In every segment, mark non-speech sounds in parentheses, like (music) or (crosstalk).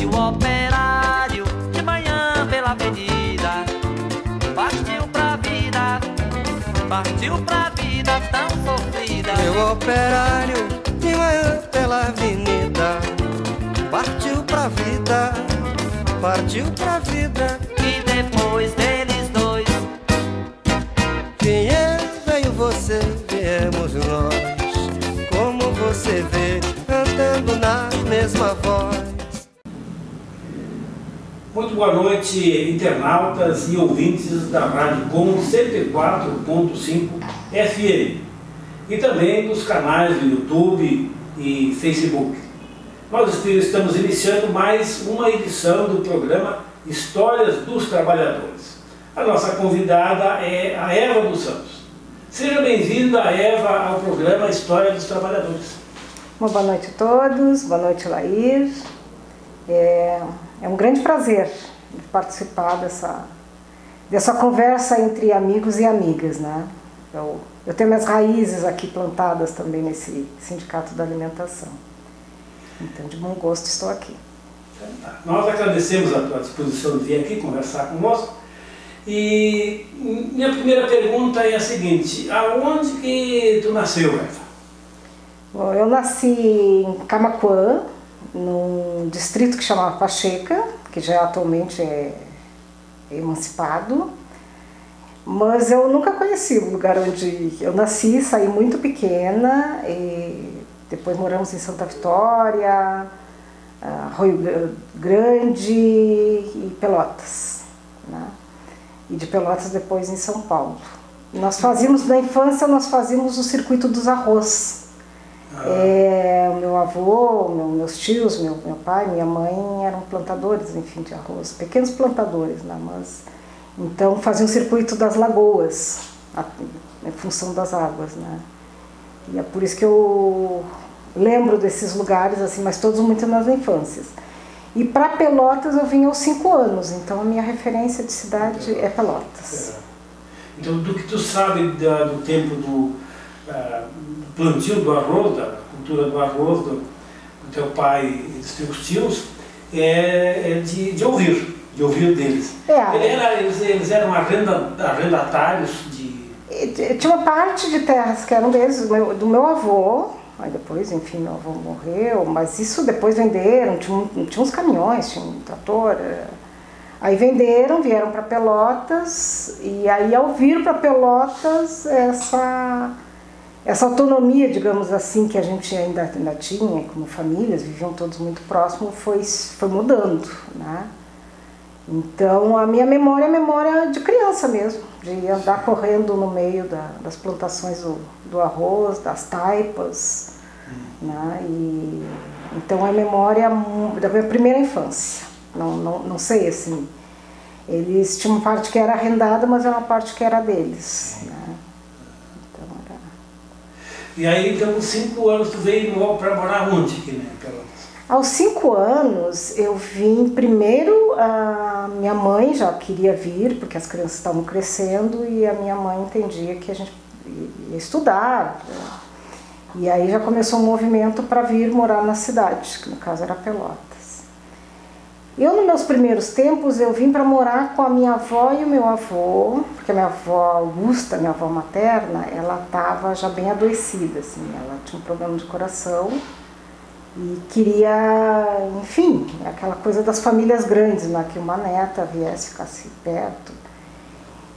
E o operário de manhã pela avenida partiu pra vida, partiu pra vida tão sofrida. Meu operário de manhã pela avenida partiu pra vida, partiu pra vida. E depois deles dois, Quem é, veio você, viemos nós. Como você vê, cantando na mesma voz. Muito boa noite, internautas e ouvintes da Rádio Com 104.5 FM e também dos canais do YouTube e Facebook. Nós estamos iniciando mais uma edição do programa Histórias dos Trabalhadores. A nossa convidada é a Eva dos Santos. Seja bem-vinda, Eva, ao programa História dos Trabalhadores. Uma boa noite a todos, boa noite Laís. É, é um grande prazer participar dessa, dessa conversa entre amigos e amigas. Né? Eu, eu tenho minhas raízes aqui plantadas também nesse Sindicato da Alimentação. Então, de bom gosto, estou aqui. Nós agradecemos a tua disposição de vir aqui conversar conosco. E minha primeira pergunta é a seguinte: aonde que tu nasceu, Eva? Bom, eu nasci em Camacuã, num distrito que chamava Pacheca, que já atualmente é emancipado. Mas eu nunca conheci o lugar onde eu nasci, saí muito pequena e depois moramos em Santa Vitória, ah, Rio Grande e Pelotas. Né? E de Pelotas depois em São Paulo. Nós fazíamos, na infância, nós fazíamos o circuito dos arroz. É, o meu avô, meu- meus tios, meu, meu pai, minha mãe eram plantadores, enfim, de arroz, pequenos plantadores, né? Mas, então faziam o circuito das lagoas, a- em função das águas, né? E é por isso que eu lembro desses lugares, assim, mas todos muito nas infâncias. E para Pelotas eu vim aos cinco anos, então a minha referência de cidade é Pelotas. Então, do que tu sabe da- do tempo do plantio do arroz, da cultura do arroz, do, do teu pai e dos teus tios, é, é de, de ouvir, de ouvir deles. É, era- eles, eles eram arrenda, arrendatários de. Tinha uma parte de terras que eram deles, do meu, do meu avô, aí depois, enfim, meu avô morreu, mas isso depois venderam, tinha, tinha uns caminhões, tinha um trator. eh. Aí venderam, vieram para Pelotas, e aí ao vir para Pelotas, essa, essa autonomia, digamos assim, que a gente ainda, ainda tinha, como famílias, viviam todos muito próximos, foi, foi mudando, né? Então, a minha memória é memória de criança mesmo, de andar correndo no meio da- das plantações do, do arroz, das taipas. Né? E, então, é memória da minha primeira infância. Não, não, não sei assim. Eles tinham uma parte que era arrendada, mas era uma parte que era deles. Né? E aí, então, com cinco anos, tu veio para morar onde aqui, né? Aos cinco anos, eu vim primeiro, a minha mãe já queria vir, porque as crianças estavam crescendo e a minha mãe entendia que a gente ia estudar. E aí já começou um movimento para vir morar na cidade, que no caso era Pelotas. Eu, nos meus primeiros tempos, eu vim para morar com a minha avó e o meu avô, porque a minha avó Augusta, minha avó materna, ela estava já bem adoecida, assim, ela tinha um problema de coração e queria, enfim, aquela coisa das famílias grandes, né? que uma neta viesse, ficasse perto.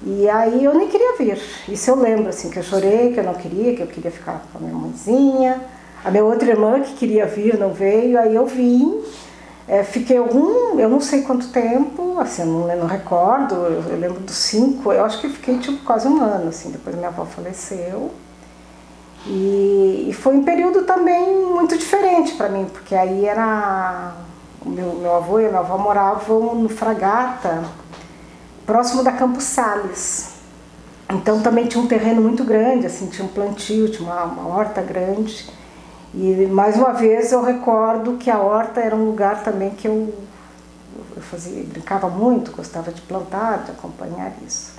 E aí eu nem queria vir. Isso eu lembro, assim, que eu chorei, que eu não queria, que eu queria ficar com a minha mãezinha. A minha outra irmã que queria vir não veio, aí eu vim. É, fiquei algum, eu não sei quanto tempo, assim, não, não recordo, eu, eu lembro dos cinco, eu acho que fiquei tipo quase um ano, assim, depois minha avó faleceu. E, e foi um período também muito diferente para mim, porque aí era. Meu, meu avô e minha avó moravam no Fragata, próximo da Campos Sales. Então também tinha um terreno muito grande, assim, tinha um plantio, tinha uma, uma horta grande. E mais uma vez eu recordo que a horta era um lugar também que eu, eu fazia, brincava muito, gostava de plantar, de acompanhar isso.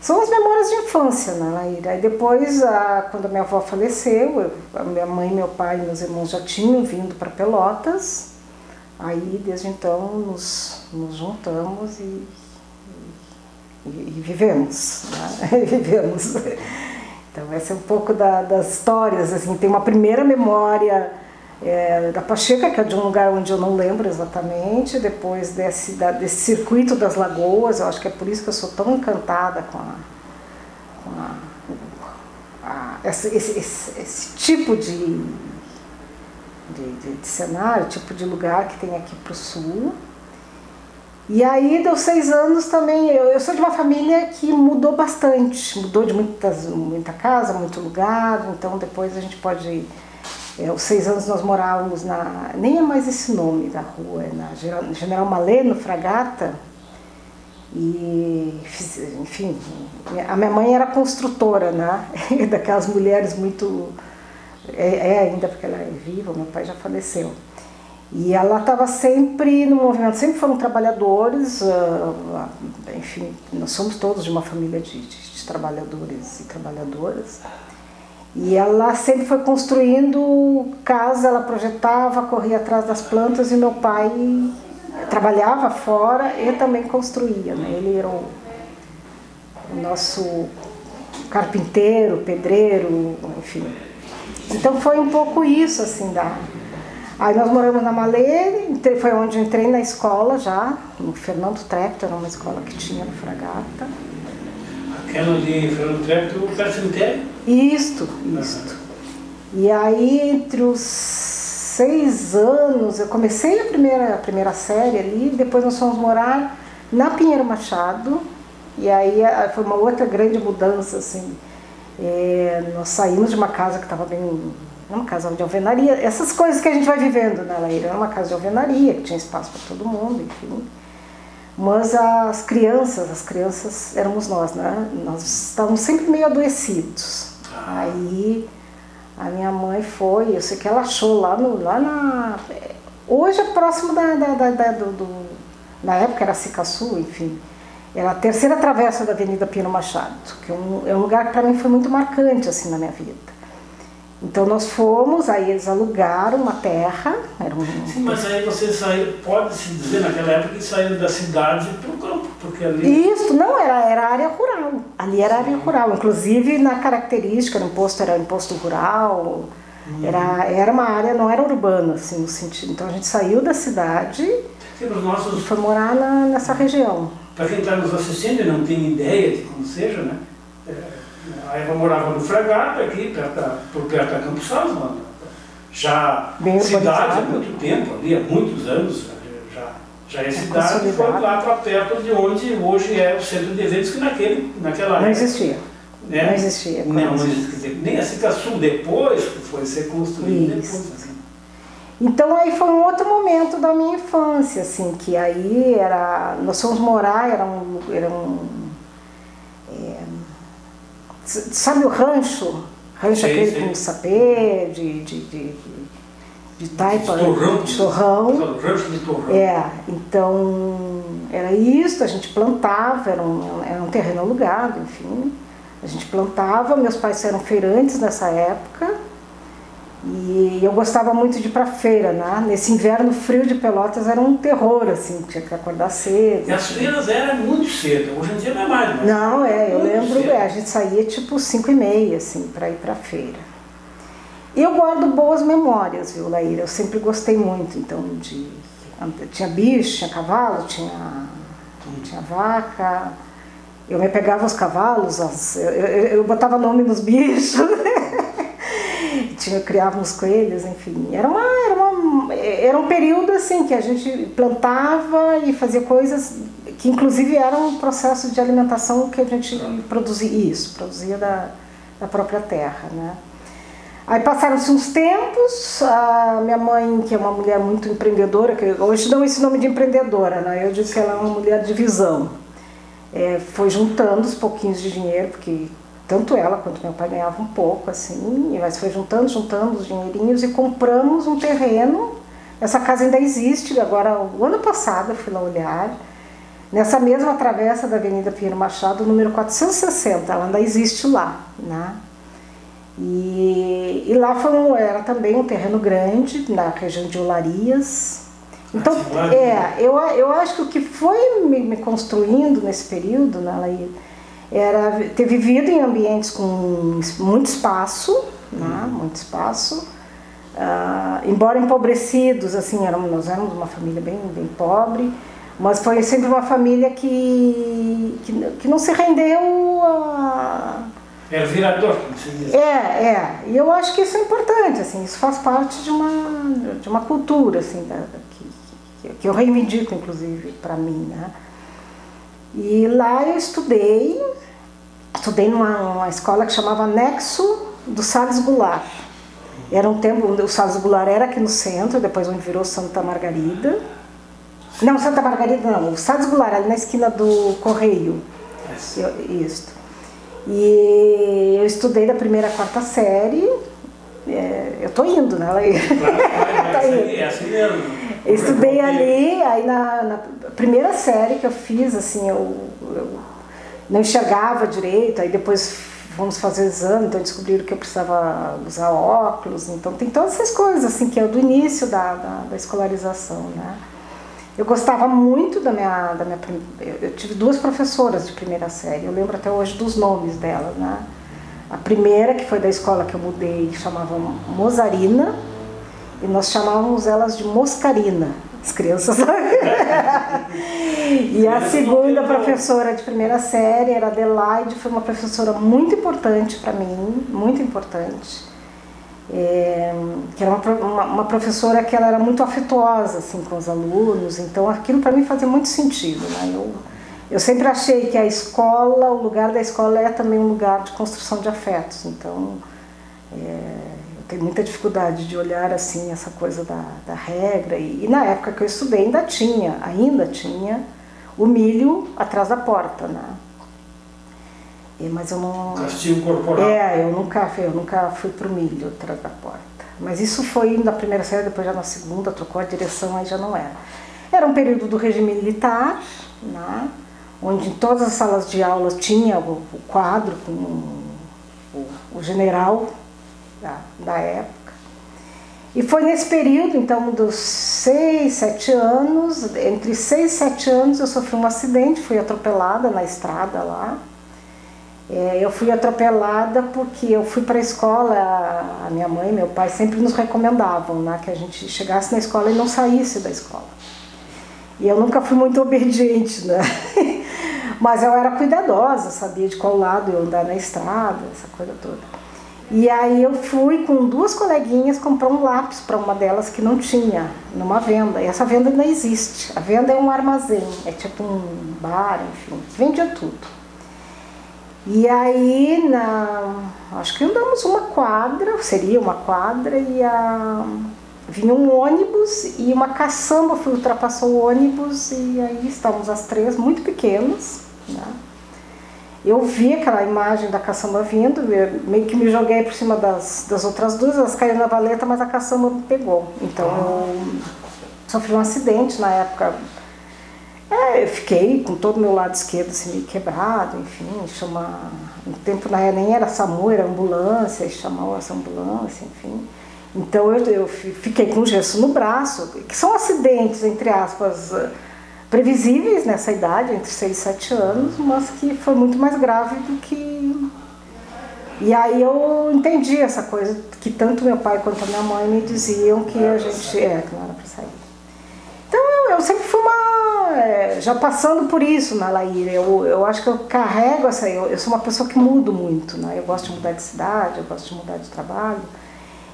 São as memórias de infância, né, Laíra? Aí depois, a, quando a minha avó faleceu, eu, a minha mãe, meu pai e meus irmãos já tinham vindo para Pelotas, Aí, desde então, nos, nos juntamos e, e, e vivemos, né? (laughs) vivemos. Então, essa é um pouco da, das histórias, assim, tem uma primeira memória é, da Pacheca, que é de um lugar onde eu não lembro exatamente, depois desse, da, desse circuito das lagoas, eu acho que é por isso que eu sou tão encantada com, a, com a, a, esse, esse, esse, esse, tipo de, de, de, de cenário, tipo de lugar que tem aqui para o sul. E aí, deu seis anos também. Eu, eu sou de uma família que mudou bastante, mudou de muitas, muita casa, muito lugar, então depois a gente pode é, os seis anos nós morávamos na. Nem é mais esse nome da rua, é na General Maleno, Fragata. E, enfim, a minha mãe era construtora, né? (laughs) Daquelas mulheres muito. É, é ainda porque ela é viva, meu pai já faleceu. E ela estava sempre no movimento, sempre foram trabalhadores, uh, enfim, nós somos todos de uma família de, de, de trabalhadores e trabalhadoras. E ela sempre foi construindo casa, ela projetava, corria atrás das plantas e meu pai trabalhava fora e também construía. Né? Ele era o, o nosso carpinteiro, pedreiro, enfim. Então foi um pouco isso, assim, da... Aí nós moramos na Malê, foi onde eu entrei na escola já, no Fernando Trepto, era uma escola que tinha no Fragata. Aquela de Fernando Trepto, perto do cemitério? Isto, isto. E aí, entre os seis anos, eu comecei a primeira, a primeira série ali, depois nós fomos morar na Pinheiro Machado, e aí foi uma outra grande mudança, assim. É, nós saímos de uma casa que estava bem. Uma casa de alvenaria, essas coisas que a gente vai vivendo na Laíra. Era uma casa de alvenaria, que tinha espaço para todo mundo, enfim. Mas as crianças, as crianças éramos nós, né? Nós estávamos sempre meio adoecidos. Aí a minha mãe foi, eu sei que ela achou lá, no, lá na. Hoje é próximo da, da, da, da do, do, Na época era Cicaçu, enfim. Era a terceira travessa da Avenida Pino Machado, que é um, é um lugar que para mim foi muito marcante assim na minha vida. Então nós fomos, aí eles alugaram uma terra. Era um... Sim, mas aí você saiu, pode-se dizer naquela época que saiu da cidade para o campo, porque ali. Isso, não, era, era área rural. Ali era área rural. Inclusive na característica, no imposto era imposto rural. Uhum. Era, era uma área, não era urbana, assim, no sentido. Então a gente saiu da cidade nossos... e foi morar na, nessa região. Para quem está nos assistindo e não tem ideia de como seja, né? É a Eva morava no Fragata, aqui, perto, por perto da Campos Salles, já Bem cidade há muito tempo, ali há muitos anos, já, já é, é cidade, e foi lá para perto de onde hoje é o centro de eventos, que naquele, naquela época... Não existia. Né? Não existia. Não, não existia. Nem a Cicaçu depois foi ser construída depois. Assim. Então aí foi um outro momento da minha infância, assim, que aí era. Nós fomos morar, era um, era um Sabe o rancho? Rancho aquele sim. com sapê, de, de, de, de taipa, de torrão. De torrão. Rancho de torrão. É, então era isso, a gente plantava, era um, era um terreno alugado, enfim. A gente plantava, meus pais eram feirantes nessa época, e eu gostava muito de ir para feira, né? Nesse inverno frio de Pelotas era um terror, assim, tinha que acordar cedo. E as feiras eram muito cedo, hoje em dia não é mais, né? Não, é, eu lembro, é, a gente saía tipo 5 e meia, assim, para ir para feira. Eu guardo boas memórias, viu, Laíra? Eu sempre gostei muito, então, de... Tinha bicho, tinha cavalo, tinha, tinha vaca... Eu me pegava os cavalos, as, eu, eu, eu botava nome nos bichos, tinha, criávamos coelhos, enfim. Era, uma, era, uma, era um período assim que a gente plantava e fazia coisas que inclusive eram um processo de alimentação que a gente produzia isso, produzia da, da própria terra, né? Aí passaram-se uns tempos, a minha mãe, que é uma mulher muito empreendedora, que hoje dão esse nome de empreendedora, né? Eu digo que ela é uma mulher de visão. É, foi juntando os pouquinhos de dinheiro, porque tanto ela quanto meu pai ganhavam um pouco, assim, mas foi juntando, juntando os dinheirinhos e compramos um terreno. Essa casa ainda existe, agora o ano passado eu fui lá olhar, nessa mesma travessa da Avenida Pinheiro Machado, número 460, ela ainda existe lá, né? E, e lá foi um, era também um terreno grande, na região de Olarias, Então, Atividade. é, eu, eu acho que o que foi me, me construindo nesse período, né, Laí, era ter vivido em ambientes com muito espaço, né, muito espaço, ah, embora empobrecidos, assim, éramos, nós éramos uma família bem, bem pobre, mas foi sempre uma família que, que, que não se rendeu a, Era virador, como se diz. é, é. E eu acho que isso é importante, assim, isso faz parte de uma, de uma cultura, assim, da, que, que eu reivindico, inclusive, para mim, né? E lá eu estudei, estudei numa, escola que chamava Nexo do Salles Goulart. Era um tempo, o Salles Goulart era aqui no centro, depois onde virou Santa Margarida. Não, Santa Margarida não, o Salles Goulart, ali na esquina do Correio. Eu, isso. E eu estudei da primeira à quarta série. É, eu tô indo, né? Claro, (laughs) Tá é, indo. é assim mesmo. Eu estudei ali, aí na, na primeira série que eu fiz, assim, eu, eu não enxergava direito, aí depois fomos fazer exame, então descobriram que eu precisava usar óculos, então tem todas essas coisas, assim, que é do início da, da, da escolarização, né? Eu gostava muito da minha, da minha eu tive duas professoras de primeira série, eu lembro até hoje dos nomes delas, né? A primeira, que foi da escola que eu mudei, chamava Mozarina, e nós chamávamos elas de Moscarina, as crianças. (laughs) e a segunda professora de primeira série era Adelaide, foi uma professora muito importante para mim, muito importante. É, que era uma, uma, uma professora que ela era muito afetuosa assim com os alunos, então aquilo para mim fazia muito sentido. Né? Eu, eu sempre achei que a escola, o lugar da escola é também um lugar de construção de afetos, então é, eu tenho muita dificuldade de olhar assim essa coisa da, da regra e, e na época que eu estudei ainda tinha, ainda tinha o milho atrás da porta, né? E, mas eu não Castigo corporal. é, eu nunca, eu nunca fui pro milho atrás da porta. Mas isso foi na primeira série, depois já na segunda, trocou a direção, aí já não era. Era um período do regime militar, né? Onde em todas as salas de aula tinha o, o quadro com o, o general da, da época. E foi nesse período, então, dos seis, sete anos, entre seis e sete anos eu sofri um acidente, fui atropelada na estrada lá. É, eu fui atropelada porque eu fui para a escola, a minha mãe e meu pai sempre nos recomendavam né, que a gente chegasse na escola e não saísse da escola. E eu nunca fui muito (laughs) obediente, né? Mas eu era cuidadosa, sabia de qual lado eu andar na estrada, essa coisa toda. E aí eu fui com duas coleguinhas comprar um lápis para uma delas que não tinha, numa venda. E essa venda não existe. A venda é um armazém, é tipo um bar, enfim, vendia tudo. E aí, na, acho que andamos uma quadra, seria uma quadra, e a, vinha um ônibus e uma caçamba foi, ultrapassou o ônibus e aí estávamos as três muito pequenas. Né? Eu vi aquela imagem da caçamba vindo, meio que me joguei por cima das, das outras duas, elas caíram na valeta, mas a caçamba pegou. Então eu sofri um acidente na época. É, eu fiquei com todo o meu lado esquerdo assim, meio quebrado, enfim, chama. No tempo na época nem era SAMU, era ambulância, chamou essa ambulância, enfim. Então eu, eu fi- fiquei com gesso no braço, que são acidentes, entre aspas, previsíveis nessa idade, entre 6 e 7 anos, mas que foi muito mais grave do que. E aí eu entendi essa coisa que tanto meu pai quanto a minha mãe me diziam que a gente. É, que não era pra sair. Então eu, eu sempre fui uma. é, já passando por isso na Laíra, eu, eu acho que eu carrego essa. Eu, eu sou uma pessoa que mudo muito, né? Eu gosto de mudar de cidade, eu gosto de mudar de trabalho.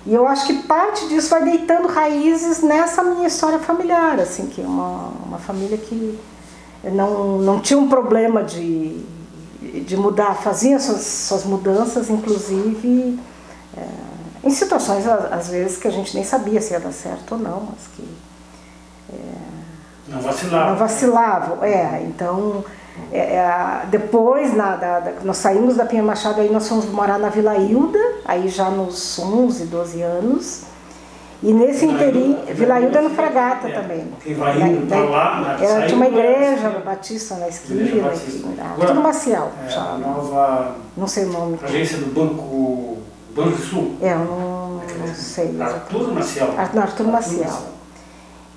E eu acho que parte disso vai deitando raízes nessa minha história familiar, assim, que é uma, uma família que não, não tinha um problema de, de mudar, fazia suas, suas mudanças, inclusive é, em situações, às vezes, que a gente nem sabia se ia dar certo ou não, mas que Não vacilava. não vacilavam, é. Então, é, é, depois, na, da, da- nós saímos da Pinha Machado, aí nós fomos morar na Vila Hilda, aí já nos 11, 12 anos. E nesse Vila Hilda- Vila Hilda no é, Fragata é, também. vai indo pra lá, né, Era, tinha uma é, igreja assim, batista na esquina, Igreja Batista. enfim, ah, Agora, tudo macial, É, já, a nova não sei o nome. agência do Banco Banco Sul. É, eu não, não sei. Arthur Maciel. Ar- no Arthur Maciel.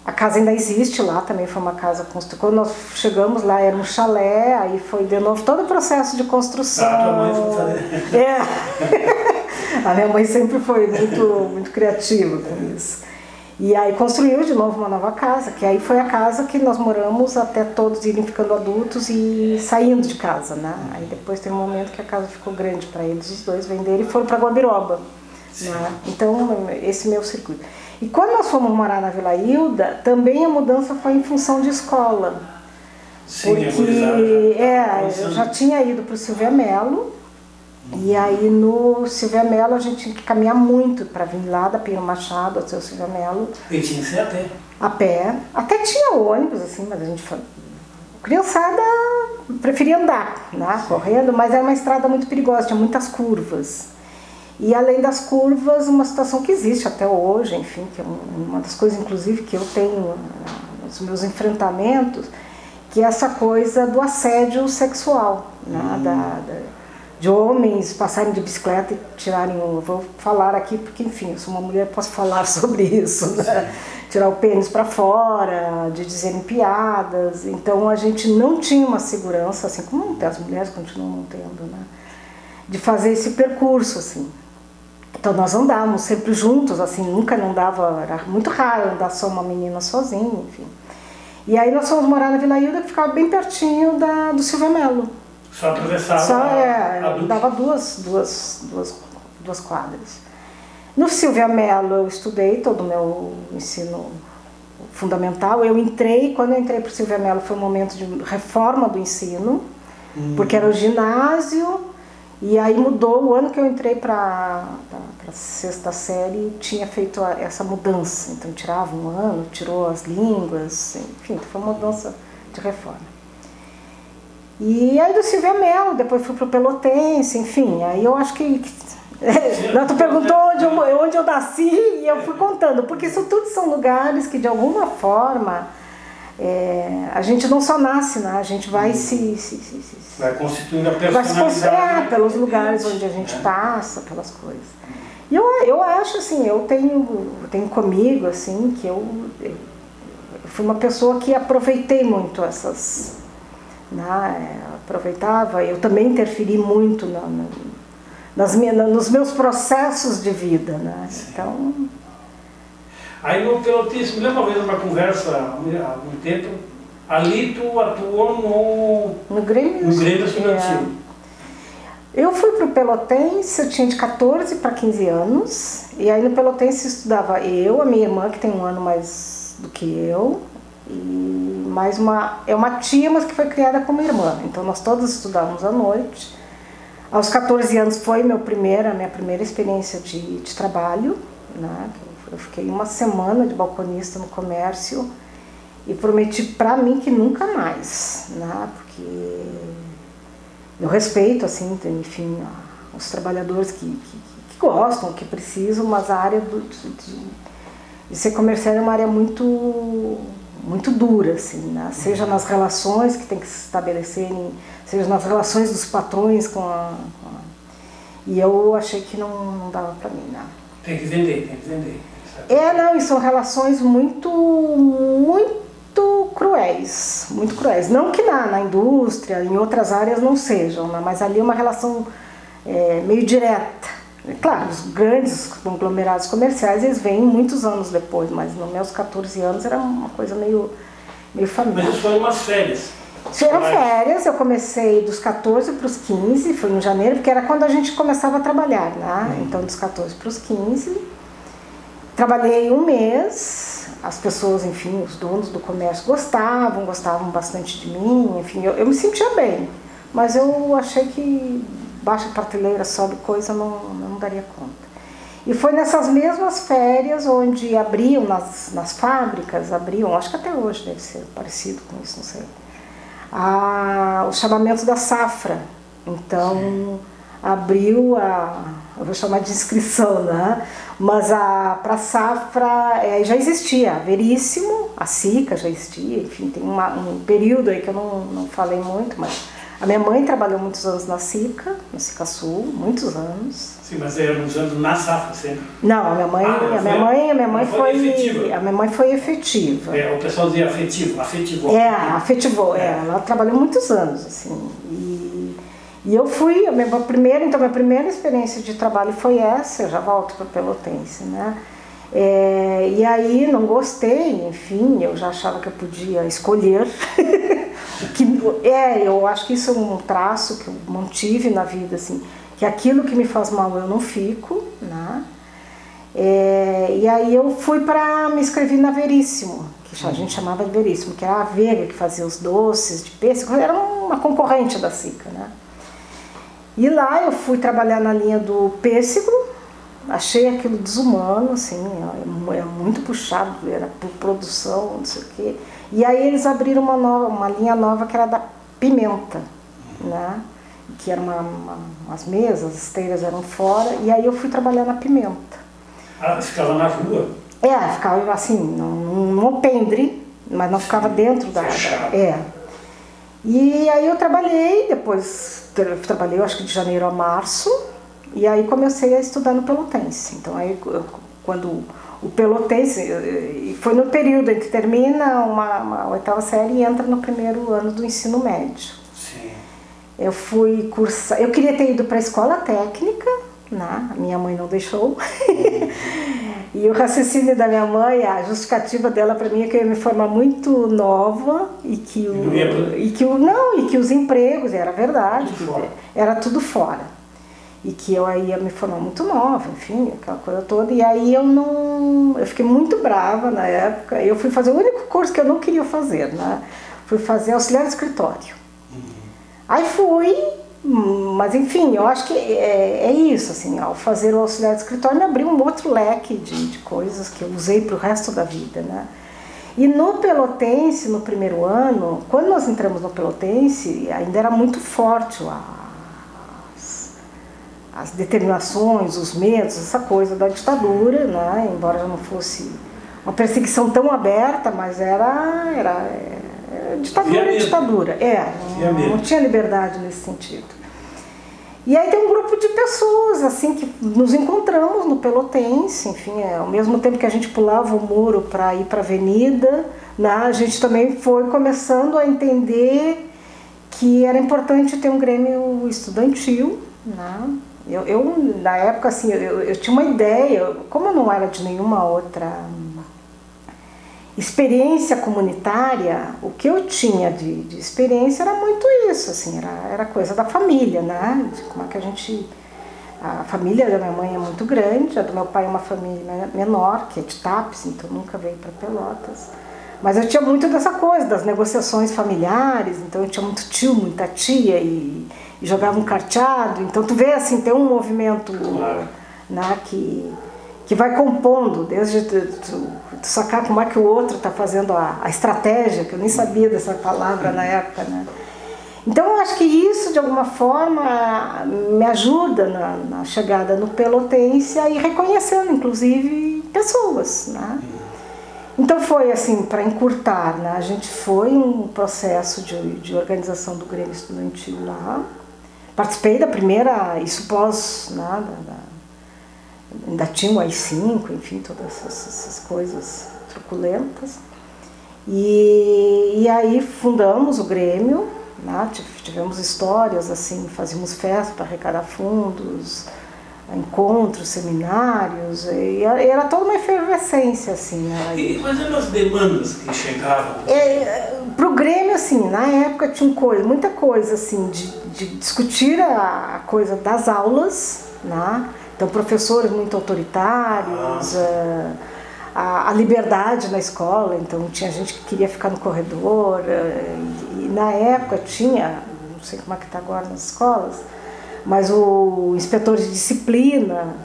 A casa ainda existe lá, também foi uma casa construída. Quando nós chegamos lá era um chalé, aí foi de novo todo o processo de construção. Ah, tua mãe foi É. (laughs) A minha mãe sempre foi muito, muito criativa com isso. E aí construiu de novo uma nova casa, que aí foi a casa que nós moramos até todos irem ficando adultos e saindo de casa, né? Aí depois tem um momento que a casa ficou grande para eles, os dois venderam e foram para Guabiroba. Né? Então, esse meu circuito. E quando nós fomos morar na Vila Hilda, também a mudança foi em função de escola. Sim, porque é é, eu já tinha ido para o Silvia Melo, e aí no Silvia Melo a gente tinha que caminhar muito para vir lá da Pinho Machado até o Silvia Melo, E tinha que ser até. a pé. Até tinha ônibus, assim, mas a gente foi. Criançada preferia andar, né? Correndo, mas era uma estrada muito perigosa, tinha muitas curvas. E além das curvas, uma situação que existe até hoje, enfim, que é um- uma das coisas, inclusive, que eu tenho eh, nos meus enfrentamentos, que é essa coisa do assédio sexual, né? Da- da- de homens passarem de bicicleta e tirarem o. Vou falar aqui porque, enfim, eu sou uma mulher, posso falar (laughs) sobre isso, né? Tirar o pênis para fora, de dizerem piadas. Então a gente não tinha uma segurança, assim como as mulheres continuam não tendo, né? De fazer esse percurso, assim. Então nós andávamos sempre juntos, assim, nunca não dava, era muito raro andar só uma menina sozinha, enfim. E aí nós fomos morar na Vila Hilda, que ficava bem pertinho da, do Silvio Melo. Só atravessava Só é, a dava duas, duas, duas, duas quadras. No Silvia Mello eu estudei todo o meu ensino fundamental. Eu entrei, quando eu entrei para o Silvia Mello foi um momento de reforma do ensino, Hum. porque era o ginásio, e aí mudou, o ano que eu entrei para a sexta série tinha feito essa mudança. Então tirava um ano, tirou as línguas, enfim, foi uma mudança de reforma. E aí do Silvia Mel, depois fui pro Pelotense, enfim, aí eu acho que. (laughs) Não, tu perguntou onde eu, onde eu nasci e eu fui contando, porque isso tudo são lugares que de alguma forma é, a gente não só nasce, né? A gente vai se. se, se, se Vai constituindo a vai se personalidade. construir pelos lugares onde a gente passa, pelas coisas. E eu, eu acho assim, eu tenho, tenho comigo assim que eu, eu fui uma pessoa que aproveitei muito essas, né, aproveitava, eu também interferi muito na, na, nas minhas, nos meus processos de vida, né? Então, Aí no Pelotense, me lembro uma vez uma conversa há algum tempo, ali tu atuou no, no Grêmio... no Grêmio Estudantil. Eu fui para o Pelotense, eu tinha de 14 para 15 anos, e aí no Pelotense estudava eu, a minha irmã, que tem um ano mais do que eu, e mais uma. É uma tia, mas que foi criada como irmã, então nós todos estudávamos à noite. Aos 14 anos foi meu primeira, minha primeira experiência de, de trabalho, né? Eu fiquei uma semana de balconista no comércio e prometi para mim que nunca mais, né? Porque eu respeito, assim, enfim, os trabalhadores que, que, que gostam, que precisam, mas a área do, de, de ser comercial é uma área muito, muito dura, assim, né? Seja nas relações que tem que se estabelecerem, seja nas relações dos patrões com a... Com a e eu achei que não, não dava para mim, né? Tem que vender, tem que vender. É, não, e são relações muito, muito cruéis, muito cruéis. Não que na, na indústria, em outras áreas não sejam, né? mas ali é uma relação é, meio direta. É Claro, os grandes conglomerados comerciais, eles vêm muitos anos depois, mas nos meus 14 anos era uma coisa meio, meio familiar. Mas isso foi umas férias. Tiveram férias, eu comecei dos 14 para os 15, foi em janeiro, porque era quando a gente começava a trabalhar, né? Então, dos 14 para os 15. Trabalhei um mês, as pessoas, enfim, os donos do comércio gostavam, gostavam bastante de mim, enfim, eu, eu me sentia bem. Mas eu achei que baixa prateleira, sobe coisa, não, não daria conta. E foi nessas mesmas férias onde abriam nas, nas fábricas, abriam, acho que até hoje deve ser parecido com isso, não sei a, o chamamento da safra. Então, abriu a, eu vou chamar de inscrição, né? Mas a para safra é, já existia, a Veríssimo, a SICA já existia, enfim, tem uma, um período aí que eu não, não falei muito, mas A minha mãe trabalhou muitos anos na SICA, no SICA Sul, muitos anos. Sim, mas era nos anos na safra sempre. Não, a minha mãe, Ah, a minha foi- mãe, a minha mãe foi foi, efetiva. a minha mãe foi efetiva. É, o pessoal dizia afetivo, afetivou. É, afetivou, é. É. Ela trabalhou muitos anos, assim. E, e eu fui, a minha primeira, então, minha primeira experiência de trabalho foi essa, eu já volto para Pelotense, né? É, e aí não gostei, enfim, eu já achava que eu podia escolher. (laughs) que, é, eu acho que isso é um traço que eu mantive na vida, assim, que aquilo que me faz mal eu não fico, né? É, e aí eu fui para me inscrever na Veríssimo, que a gente chamava de Veríssimo, que era a Veiga que fazia os doces de pêssego, era uma concorrente da Sica, né? E lá eu fui trabalhar na linha do pêssego, achei aquilo desumano, assim, é, é muito puxado, era por produção, não sei o quê. E aí eles abriram uma, nova, uma linha nova que era da pimenta, né? Que era uma, uma, umas mesas, as esteiras eram fora, e aí eu fui trabalhar na pimenta. Ah, ficava na rua. É, ficava assim, num, num alpendre, mas não ficava dentro da. Fechado. É. E aí eu trabalhei, depois tra- trabalhei, eu acho que de janeiro a março, e aí comecei a estudar no Pelotense. Então aí quando o Pelotense, foi no período em que termina uma, uma oitava série e entra no primeiro ano do ensino médio. Sim. Eu fui cursar, eu queria ter ido para a escola técnica, né? A minha mãe não deixou. (laughs) e o raciocínio da minha mãe, a justificativa dela para mim é que eu ia me formar muito nova e que o e que o não, e que os empregos, era verdade, Tudo era tudo fora. E que eu ia me formar muito nova, enfim, aquela coisa toda. E aí eu não. Eu fiquei muito brava na época. Eu fui fazer o único curso que eu não queria fazer, né? Fui fazer auxiliar de escritório. Aí fui, mas enfim, eu acho que é, é isso, assim, ao fazer o auxiliar de escritório me abriu um outro leque de, de coisas que eu usei para o resto da vida, né? E no Pelotense, no primeiro ano, quando nós entramos no Pelotense, ainda era muito forte as, as determinações, os medos, essa coisa da ditadura, né? embora já não fosse uma perseguição tão aberta, mas era, era, era ditadura é medo. ditadura. É, não, não tinha liberdade nesse sentido. E aí tem um grupo de pessoas assim que nos encontramos no Pelotense, enfim, é, ao mesmo tempo que a gente pulava o muro para ir para a avenida, né, a gente também foi começando a entender que era importante ter um grêmio estudantil, né? Eu, eu na época assim, eu, eu tinha uma ideia, como eu não era de nenhuma outra experiência comunitária, o que eu tinha de, de experiência era muito isso, assim, era, era coisa da família, né? De como é que a gente. A família da minha mãe é muito grande, a do meu pai é uma família menor, que é de Tapes, então nunca veio para Pelotas. Mas eu tinha muito dessa coisa, das negociações familiares, então eu tinha muito tio, muita tia e, e jogava um carteado. Então tu vê assim, tem um movimento Claro. né, que, que vai compondo, desde tu sacar como é que o outro está fazendo a, a estratégia, que eu nem sabia dessa palavra na época, né? Então eu acho que isso de alguma forma me ajuda na, na chegada no Pelotense ir reconhecendo, inclusive, pessoas, né? Então foi assim, para encurtar, né? A gente foi um processo de, de organização do Grêmio Estudantil lá. Participei da primeira, isso pós, né, da- ainda tinha o AI-5, enfim, todas essas, essas coisas truculentas. E, e aí fundamos o Grêmio, né? tive- tivemos histórias assim, fazíamos festa para arrecadar fundos, encontros, seminários, e era, toda uma efervescência assim. Era, E quais eram as demandas que chegavam? é, pro Grêmio, assim, na época tinha coisa, muita coisa, assim, de, de discutir a, a coisa das aulas, né? Então, professores muito autoritários, eh, a, a liberdade na escola, então tinha gente que queria ficar no corredor, eh, e, e na época tinha, não sei como é que está agora nas escolas, mas o inspetor de disciplina,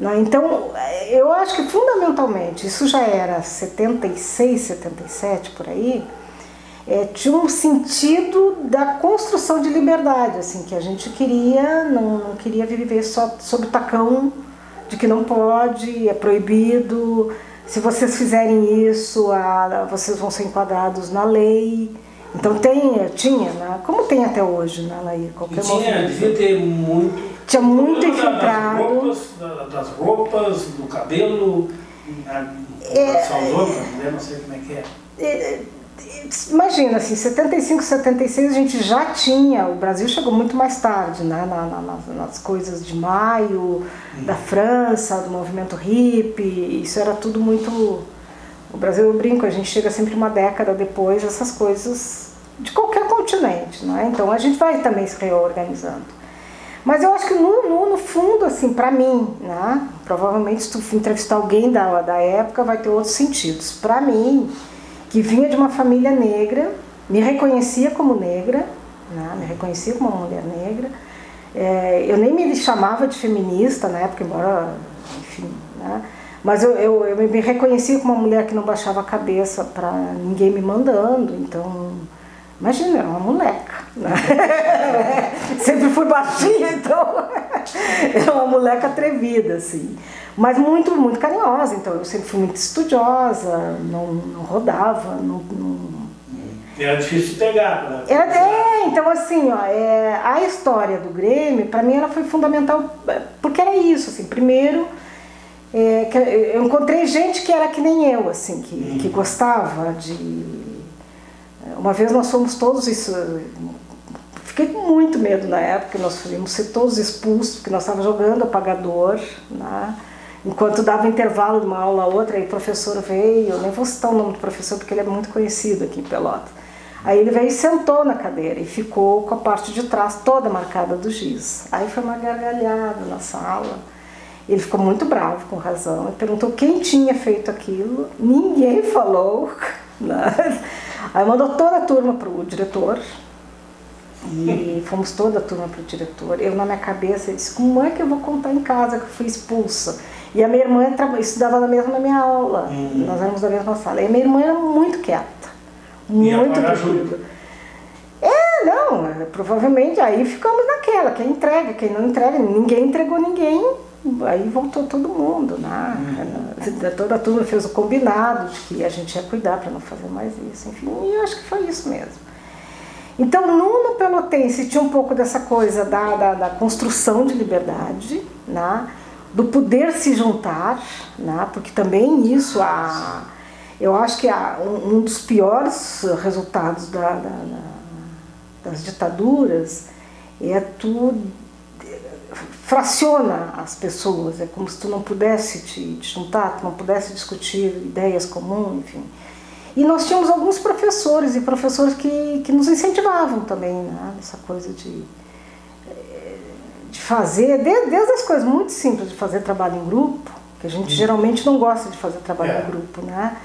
né? Então, eh, eu acho que fundamentalmente, isso já era 76, 77 por aí, é, tinha um sentido da construção de liberdade, assim, que a gente queria, não, não queria viver só sob o tacão de que não pode, é proibido, se vocês fizerem isso, a, vocês vão ser enquadrados na lei. Então tem, tinha, né? como tem até hoje, né, Laí? Qualquer tinha, devia ter muito. Tinha muito infiltrado. Das roupas, das roupas, do cabelo, é, Salvador, não sei como é que é. Imagina, assim, 75, 76 a gente já tinha, o Brasil chegou muito mais tarde, né, na, na, nas, nas, coisas de maio, hum. da França, do movimento hippie, isso era tudo muito. O Brasil, eu brinco, a gente chega sempre uma década depois, essas coisas de qualquer continente, não é? Então a gente vai também se reorganizando. Mas eu acho que no, no, no fundo, assim, para mim, né? Provavelmente se tu entrevistar alguém da, da época vai ter outros sentidos. Para mim, que vinha de uma família negra, me reconhecia como negra, né? me reconhecia como uma mulher negra. É, eu nem me chamava de feminista na época, embora, enfim, né? mas eu, eu, eu me reconhecia como uma mulher que não baixava a cabeça para ninguém me mandando, então, imagina, era uma moleca. Né? (laughs) Sempre fui baixinha, então, (laughs) era uma moleca atrevida, assim mas muito, muito carinhosa. Então eu sempre fui muito estudiosa, não, não rodava, não, não... Era difícil de pegar, né? Era, é, então assim, ó, é, a história do Grêmio, para mim, ela foi fundamental, é, porque era isso, assim, primeiro, é, eu encontrei gente que era que nem eu, assim, que, hum. que gostava de... Uma vez nós fomos todos isso, fiquei com muito medo na época, nós íamos ser todos expulsos, porque nós estávamos jogando apagador, né? Enquanto dava intervalo de uma aula a outra, aí o professor veio, nem vou citar o nome do professor porque ele é muito conhecido aqui em Pelota. Aí ele veio e sentou na cadeira e ficou com a parte de trás toda marcada do giz. Aí foi uma gargalhada na sala. Ele ficou muito bravo, com razão, e perguntou quem tinha feito aquilo. Ninguém falou. (laughs) Né? Aí mandou toda a turma para o diretor. E fomos toda a turma para o diretor. Eu, na minha cabeça, disse: Como é que eu vou contar em casa que eu fui expulsa? E a minha irmã estudava na mesma minha aula, uhum. nós éramos da mesma sala. E a minha irmã era muito quieta, muito tranquila. É, não, provavelmente aí ficamos naquela, quem entrega, quem não entrega, ninguém entregou ninguém, aí voltou todo mundo, né? Uhum. Toda a turma fez o combinado de que a gente ia cuidar para não fazer mais isso, enfim, e eu acho que foi isso mesmo. Então, no, no Pelotense tinha um pouco dessa coisa da, da, da construção de liberdade, né? Do poder se juntar, né? porque também isso, a, eu acho que a, um, um, dos piores resultados da, da, da, das ditaduras é tu fraciona as pessoas, é como se tu não pudesse te, te juntar, tu não pudesse discutir ideias comuns, enfim. E nós tínhamos alguns professores e professores que, que nos incentivavam também, né? essa coisa de de fazer, desde, as coisas muito simples de fazer trabalho em grupo, que a gente uhum. geralmente não gosta de fazer trabalho é. em grupo, né?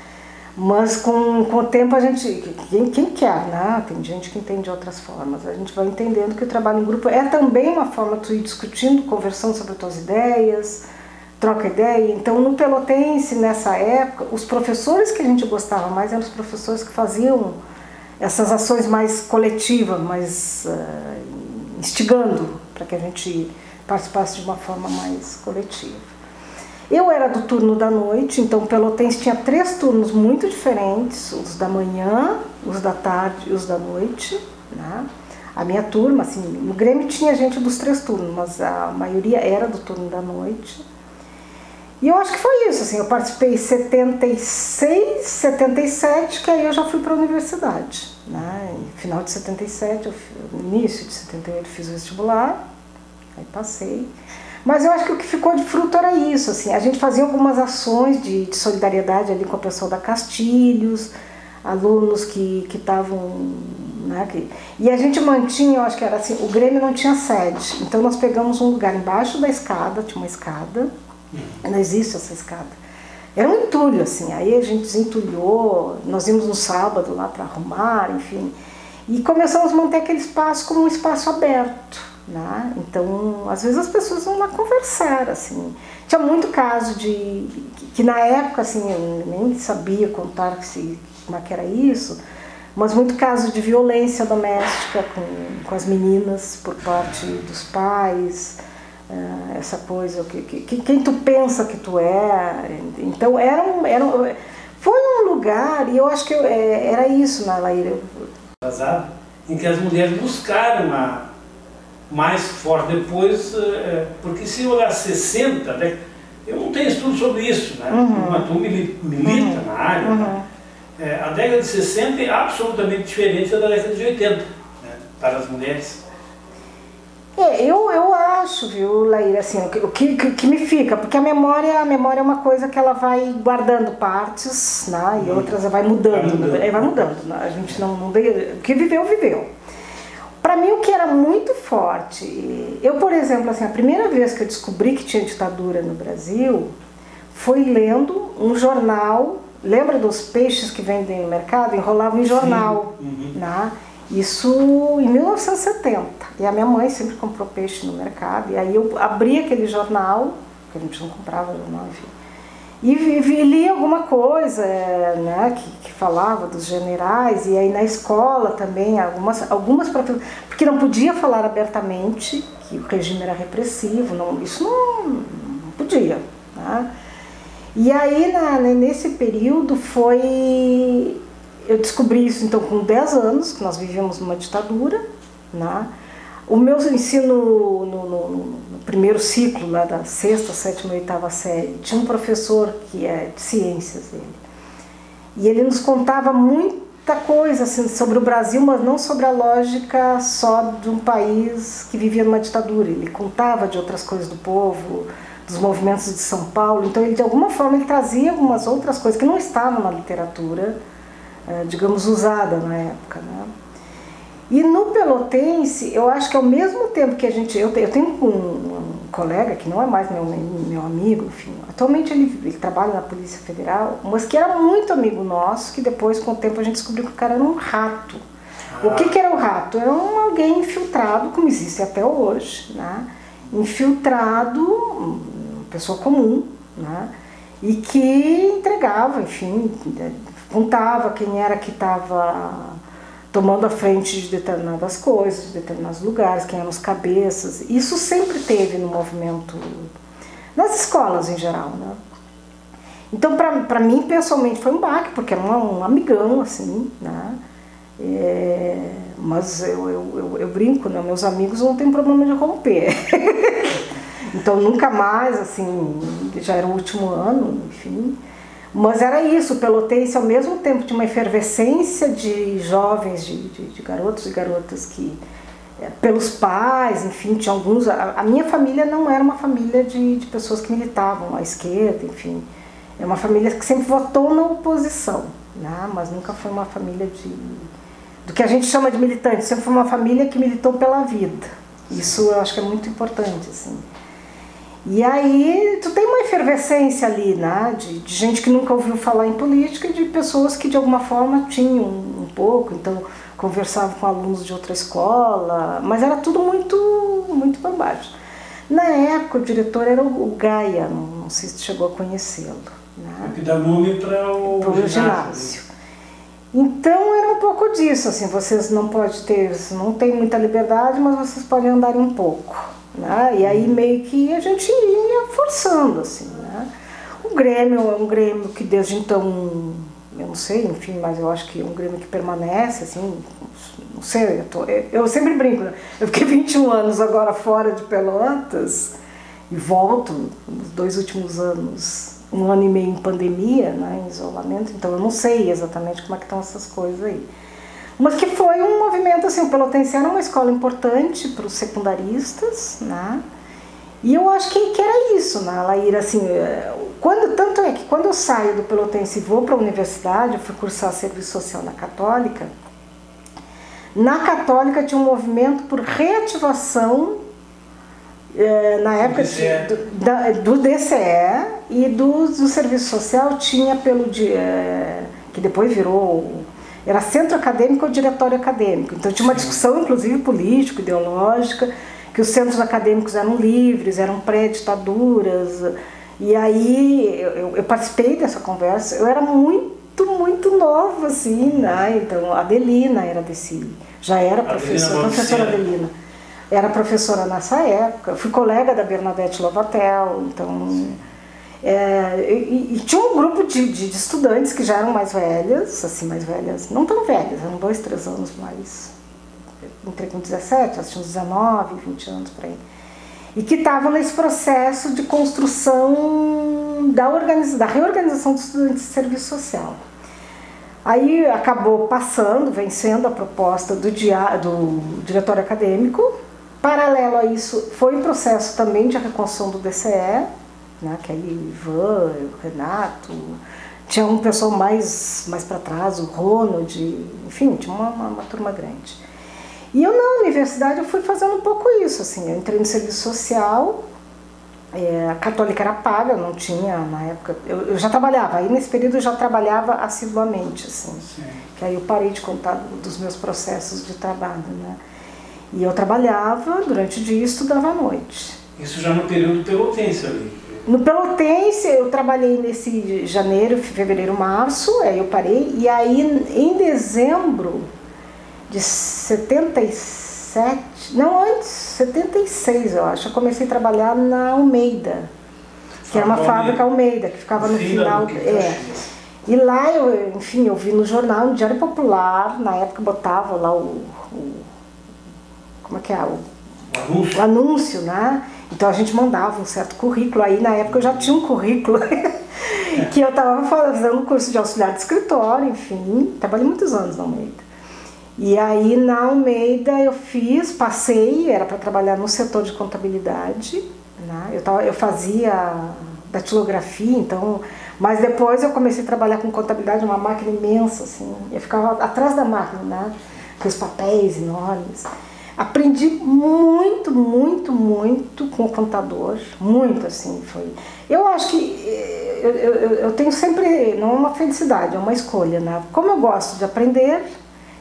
Mas com, com o tempo a gente, quem, quem quer, né? Tem gente que entende de outras formas. A gente vai entendendo que o trabalho em grupo é também uma forma de tu ir discutindo, conversando sobre as tuas ideias, troca ideia. Então, no Pelotense, nessa época, os professores que a gente gostava mais eram os professores que faziam essas ações mais coletivas, mais uh, instigando para que a gente participasse de uma forma mais coletiva. Eu era do turno da noite, então Pelotense tinha três turnos muito diferentes, os da manhã, os da tarde e os da noite. Né? A minha turma, assim, no Grêmio tinha gente dos três turnos, mas a maioria era do turno da noite. E eu acho que foi isso, assim, eu participei em 76, 77, que aí eu já fui para a universidade. Né? final de 77, eu, início de 78 fiz o vestibular, aí passei. Mas eu acho que o que ficou de fruto era isso, assim, a gente fazia algumas ações de, de solidariedade ali com o pessoal da Castilhos, alunos que estavam né, que, e a gente mantinha, eu acho que era assim, o Grêmio não tinha sede, então nós pegamos um lugar embaixo da escada, tinha uma escada, não existe essa escada. Era um entulho, assim. Aí a gente desentulhou, nós íamos no sábado lá para arrumar, enfim. E começamos a manter aquele espaço como um espaço aberto. Né? Então, às vezes as pessoas vão lá conversar, assim. Tinha muito caso de que, que na época assim eu nem sabia contar se, como é que era isso, mas muito caso de violência doméstica com, com as meninas por parte dos pais, essa coisa, que, que, quem tu pensa que tu é. Então era um, era um, foi um lugar, e eu acho que eu, é, era isso na Laíra. atrasada, em que as mulheres buscaram a mais forte depois, é, porque se olhar 60, né, eu não tenho estudo sobre isso, né? Uhum. Mas tu milita uhum. na área. Uhum. Né? É, a década de 60 é absolutamente diferente da década de 80 né, para as mulheres. É, eu, eu acho, viu, Laíra, assim, o que, que, que, me fica, porque a memória, a memória é uma coisa que ela vai guardando partes, né, e uhum. outras vai mudando, vai mudando, né, vai mudando né, a gente não, não o que viveu, viveu. Para mim, o que era muito forte, eu, por exemplo, assim, a primeira vez que eu descobri que tinha ditadura no Brasil foi lendo um jornal Lembra dos peixes que vendem no mercado? Enrolavam em jornal. Uhum. Né? Isso em 1970. E a minha mãe sempre comprou peixe no mercado. E aí eu abri aquele jornal, que a gente não comprava jornal, enfim. E, e, li alguma coisa né, que, que, falava dos generais, e aí na escola também, algumas, algumas porque não podia falar abertamente que o regime era repressivo, não, isso não, não podia. Né? E aí, na, nesse período, foi. Eu descobri isso então com 10 anos, que nós vivíamos numa ditadura. Né? O meu ensino no, no, no primeiro ciclo, lá da sexta, sétima e oitava série, tinha um professor que é de ciências dele. E ele nos contava muita coisa assim, sobre o Brasil, mas não sobre a lógica só de um país que vivia numa ditadura. Ele contava de outras coisas do povo, dos movimentos de São Paulo. Então, ele, de alguma forma, ele trazia algumas outras coisas que não estavam na literatura, digamos, usada na época. Né? E no Pelotense, eu acho que ao mesmo tempo que a gente. Eu, tenho um, colega que não é mais meu, meu amigo, enfim, atualmente ele, ele trabalha na Polícia Federal, mas que era muito amigo nosso, que depois, com o tempo, a gente descobriu que o cara era um rato. O que, que era o rato? Era um alguém infiltrado, como existe até hoje, né? infiltrado pessoa comum, né? e que entregava, enfim, contava quem era que estava tomando a frente de determinadas coisas, de determinados lugares, quem eram os cabeças. Isso sempre teve no movimento, nas escolas em geral. Né? Então, para mim, pessoalmente, foi um baque, porque é um, um amigão, assim, né? É, mas eu, eu, eu, eu, brinco, né? meus amigos não tem problema de romper. (laughs) Então nunca mais, assim, já era o último ano, enfim. Mas era isso, o Pelotense ao mesmo tempo de uma efervescência de jovens, de, de, de garotos e garotas que, é, pelos pais, enfim, tinha alguns. A, a, minha família não era uma família de, de pessoas que militavam à esquerda, enfim. É uma família que sempre votou na oposição, né? mas nunca foi uma família de. do que a gente chama de militante, sempre foi uma família que militou pela vida. Isso eu acho que é muito importante, assim. E aí tu tem uma efervescência ali, né? De, de, gente que nunca ouviu falar em política e de pessoas que de alguma forma tinham um, pouco, então conversava com alunos de outra escola, mas era tudo muito, muito bambagem. Na época o diretor era o, Gaia, não, não sei se chegou a conhecê-lo. Né? que dá nome para o, ginásio. ginásio. Então era um pouco disso, assim, vocês não podem ter, não tem muita liberdade, mas vocês podem andar um pouco. Né? E aí meio que a gente ia forçando, assim, né? O Grêmio é um Grêmio que desde então, eu não sei, enfim, mas eu acho que é um Grêmio que permanece, assim, não sei, eu, tô, eu sempre brinco, né? eu fiquei (laughs) 21 anos agora fora de Pelotas e volto nos dois últimos anos, um ano e meio em pandemia, né, em isolamento, então eu não sei exatamente como é que estão essas coisas aí. Mas que foi um movimento, assim, o Pelotense era uma escola importante para os secundaristas, né? E eu acho que, que era isso, né, Laíra, assim, eh, quando, tanto é que quando eu saio do Pelotense e vou para a universidade, eu fui cursar serviço social na Católica, na Católica tinha um movimento por reativação, eh, na época do, da, do DCE e do, do serviço social tinha pelo, de, eh, que depois virou era centro acadêmico ou diretório acadêmico. Então tinha uma discussão, inclusive político, ideológica, que os centros acadêmicos eram livres, eram pré-ditaduras. E aí eu, eu, participei dessa conversa. Eu era muito, muito nova, assim, né? Então a Adelina era desse. Já era professora, professora Adelina. Era professora nessa época. Fui colega da Bernadette Lovatel, então É, e, e, tinha um grupo de, de, de, estudantes que já eram mais velhas, assim, mais velhas, não tão velhas, eram dois, três anos mais. Entrei com 17, elas tinham 19, 20 anos por aí. E que estavam nesse processo de construção da, da reorganização dos estudantes de serviço social. Aí acabou passando, vencendo a proposta do, dia, do diretório acadêmico. Paralelo a isso, foi um processo também de reconstrução do DCE, né, que aí o Ivan, o Renato, tinha um pessoal mais, mais para trás, o Ronald, enfim, tinha uma, uma, uma, turma grande. E eu na universidade eu fui fazendo um pouco isso, assim, eu entrei no serviço social, é, a católica era paga, não tinha na época, eu, eu, já trabalhava, aí nesse período eu já trabalhava assiduamente, assim, Sim. que aí eu parei de contar dos meus processos de trabalho, né. E eu trabalhava durante o dia e estudava à noite. Isso já no período pelotense ali? No Pelotense eu trabalhei nesse janeiro, fevereiro, março, aí eu parei, e aí em dezembro de 77, não antes, 76 eu acho, eu comecei a trabalhar na Almeida, que era uma fábrica Almeida, que ficava no final. É. E lá eu, enfim, eu vi no jornal, no Diário Popular, na época botava lá o, o como é que é? O, o anúncio. o anúncio, né? Então a gente mandava um certo currículo. Aí na época eu já tinha um currículo (laughs) que eu estava fazendo curso de auxiliar de escritório, enfim. Trabalhei muitos anos na Almeida. E aí na Almeida eu fiz, passei, era para trabalhar no setor de contabilidade. Né? Eu, tava, eu fazia datilografia, então. Mas depois eu comecei a trabalhar com contabilidade, uma máquina imensa, assim. Eu ficava atrás da máquina, né? Com os papéis enormes. Aprendi muito, muito, muito com o contador, muito assim foi. Eu acho que eh, eu, eu, eu tenho sempre, não é uma felicidade, é uma escolha, né? Como eu gosto de aprender,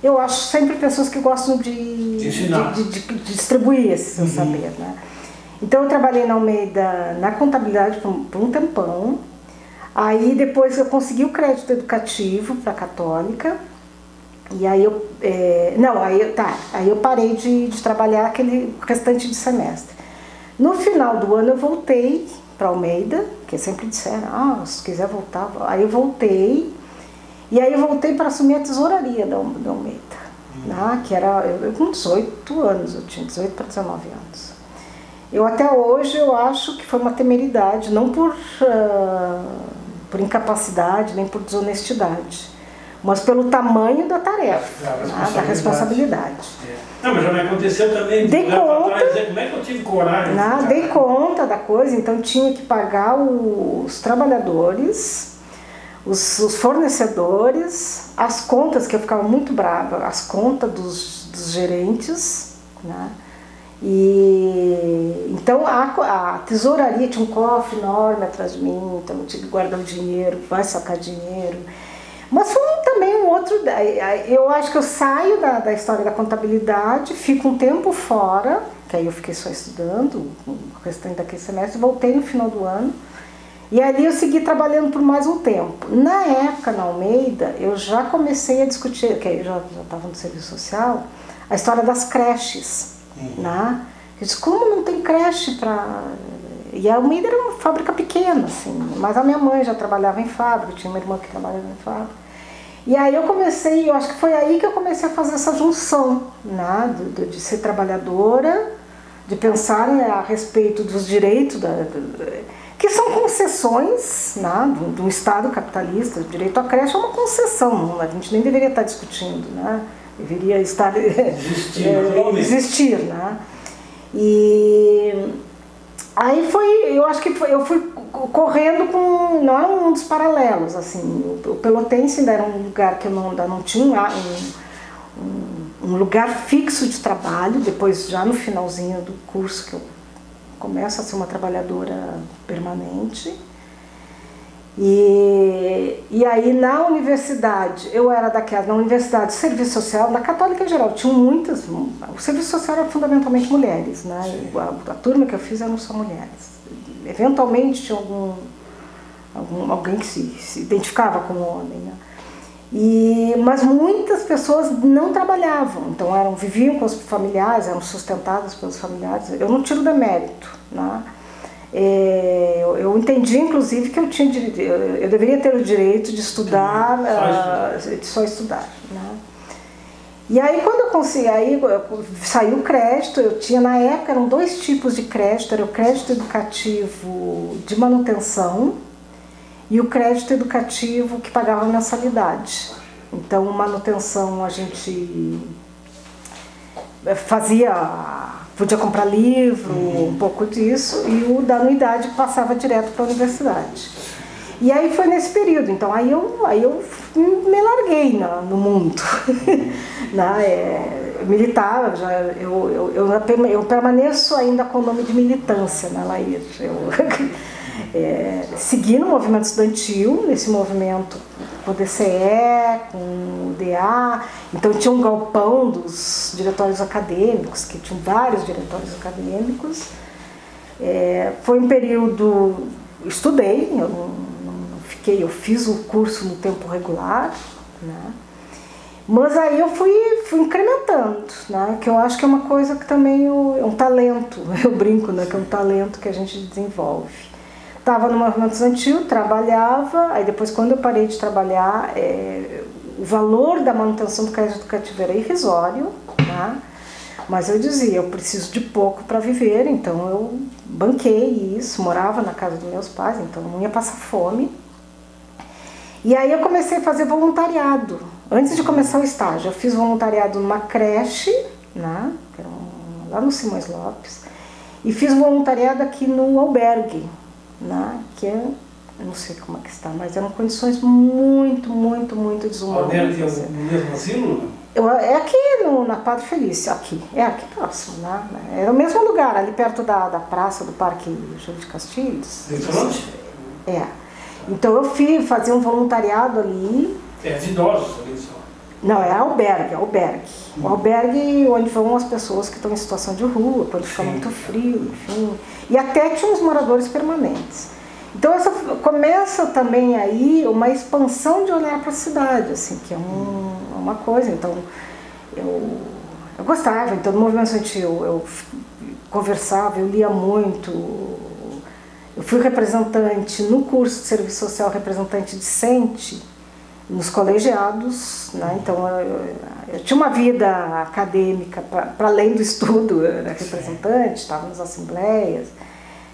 eu acho sempre pessoas que gostam de, de, de, de, de distribuir esse seu uhum. saber, né? Então eu trabalhei na Almeida na contabilidade por, por um tempão, aí depois eu consegui o crédito educativo para a Católica, e aí eu. É, não, aí, tá, aí eu parei de, de trabalhar aquele restante de semestre. No final do ano eu voltei para Almeida, que sempre disseram, ah, se quiser voltar. Aí eu voltei, e aí eu voltei para assumir a tesouraria da, da Almeida, uhum. né, que era eu, com 18 anos, eu tinha 18 para 19 anos. Eu até hoje eu acho que foi uma temeridade, não por, uh, por incapacidade, nem por desonestidade mas pelo tamanho da tarefa, da responsabilidade. Né, da responsabilidade. É. Não, mas já me aconteceu também. Dei conta. Dizer, como é que eu tive coragem? Não, dei conta da coisa, então tinha que pagar os trabalhadores, os, os, fornecedores, as contas, que eu ficava muito brava, as contas dos, dos gerentes, né? E então a, a tesouraria tinha um cofre enorme atrás de mim, então eu tinha que guardar o dinheiro, vai sacar dinheiro. Mas foi também um outro. Eu acho que eu saio da, da história da contabilidade, fico um tempo fora, que aí eu fiquei só estudando o restante daquele semestre, voltei no final do ano. E ali eu segui trabalhando por mais um tempo. Na época, na Almeida, eu já comecei a discutir, que eu já estava no serviço social, a história das creches. Uhum. Né? Eu disse, como não tem creche para. E a Almeida era uma fábrica pequena, assim, mas a minha mãe já trabalhava em fábrica, tinha uma irmã que trabalhava em fábrica. E aí eu comecei, eu acho que foi aí que eu comecei a fazer essa junção, né, de, de ser trabalhadora, de pensar né, a respeito dos direitos, da, que são concessões né, de um Estado capitalista. O direito à creche é uma concessão, a gente nem deveria estar discutindo, né, deveria estar existir, (laughs) é, existir né. E aí foi, eu acho que foi, eu fui correndo com. não era um mundo paralelos, assim. O Pelotense ainda era um lugar que eu não, ainda não tinha um, um, lugar fixo de trabalho, depois já no finalzinho do curso que eu começo a ser uma trabalhadora permanente. E, e aí na universidade, eu era daquela, na universidade de serviço social, na católica em geral, tinham muitas, o serviço social era fundamentalmente mulheres, né? A, a turma que eu fiz eram só mulheres eventualmente tinha algum, algum alguém que se, se identificava como homem. Né? E, mas muitas pessoas não trabalhavam, então eram, viviam com os familiares, eram sustentadas pelos familiares. Eu não tiro demérito. Né? É, eu, entendi, inclusive, que eu tinha eu deveria ter o direito de estudar, só, uh, só estudar. Né? E aí quando eu consegui, aí saiu o crédito, eu tinha na época eram dois tipos de crédito, era o crédito educativo de manutenção e o crédito educativo que pagava mensalidade. Então manutenção a gente fazia, podia comprar livro, um pouco disso, e o da anuidade passava direto para a universidade. E aí foi nesse período, então aí eu, aí eu me larguei no, no mundo. (laughs) né? É, militava, já, eu, eu, eu, eu, permaneço ainda com o nome de militância, né, Laís? Eu é, segui no movimento estudantil, nesse movimento com o DCE, com o DA, então tinha um galpão dos diretórios acadêmicos, que tinham vários diretórios acadêmicos. É, foi um período, estudei, eu não fiquei, eu fiz o curso no tempo regular, né? Mas aí eu fui, fui incrementando, né? que eu acho que é uma coisa que também é um talento, (laughs) eu brinco, né? que é um talento que a gente desenvolve. Estava no movimento estudantil, trabalhava, aí depois quando eu parei de trabalhar, é, o valor da manutenção do educativo era irrisório, né? mas eu dizia, eu preciso de pouco para viver, então eu banquei isso, morava na casa dos meus pais, então não ia passar fome. E aí eu comecei a fazer voluntariado, Antes de começar o estágio, eu fiz voluntariado numa creche, né, lá no Simões Lopes, e fiz voluntariado aqui no albergue, né, que é, não sei como é que está, mas eram condições muito, muito, muito desumanas. Albergue é o mesmo asilo? Eu, é aqui no, na Padre Felício, aqui, é aqui próximo, né? É o mesmo lugar, ali perto da, da praça do Parque Júlio de Castilhos. É. Então eu fui fazer um voluntariado ali, é de idosos ali só. Não, é albergue, albergue. Hum. O albergue onde vão as pessoas que estão em situação de rua, quando fica muito frio, enfim. E até tinha uns moradores permanentes. Então essa começa também aí uma expansão de olhar para a cidade, assim, que é um, uma coisa. Então eu, eu gostava, então no movimento estudantil eu, eu conversava, eu lia muito. Eu fui representante no curso de serviço social, representante discente nos colegiados, né? então eu, eu, tinha uma vida acadêmica para além do estudo, eu era representante, estava nas assembleias,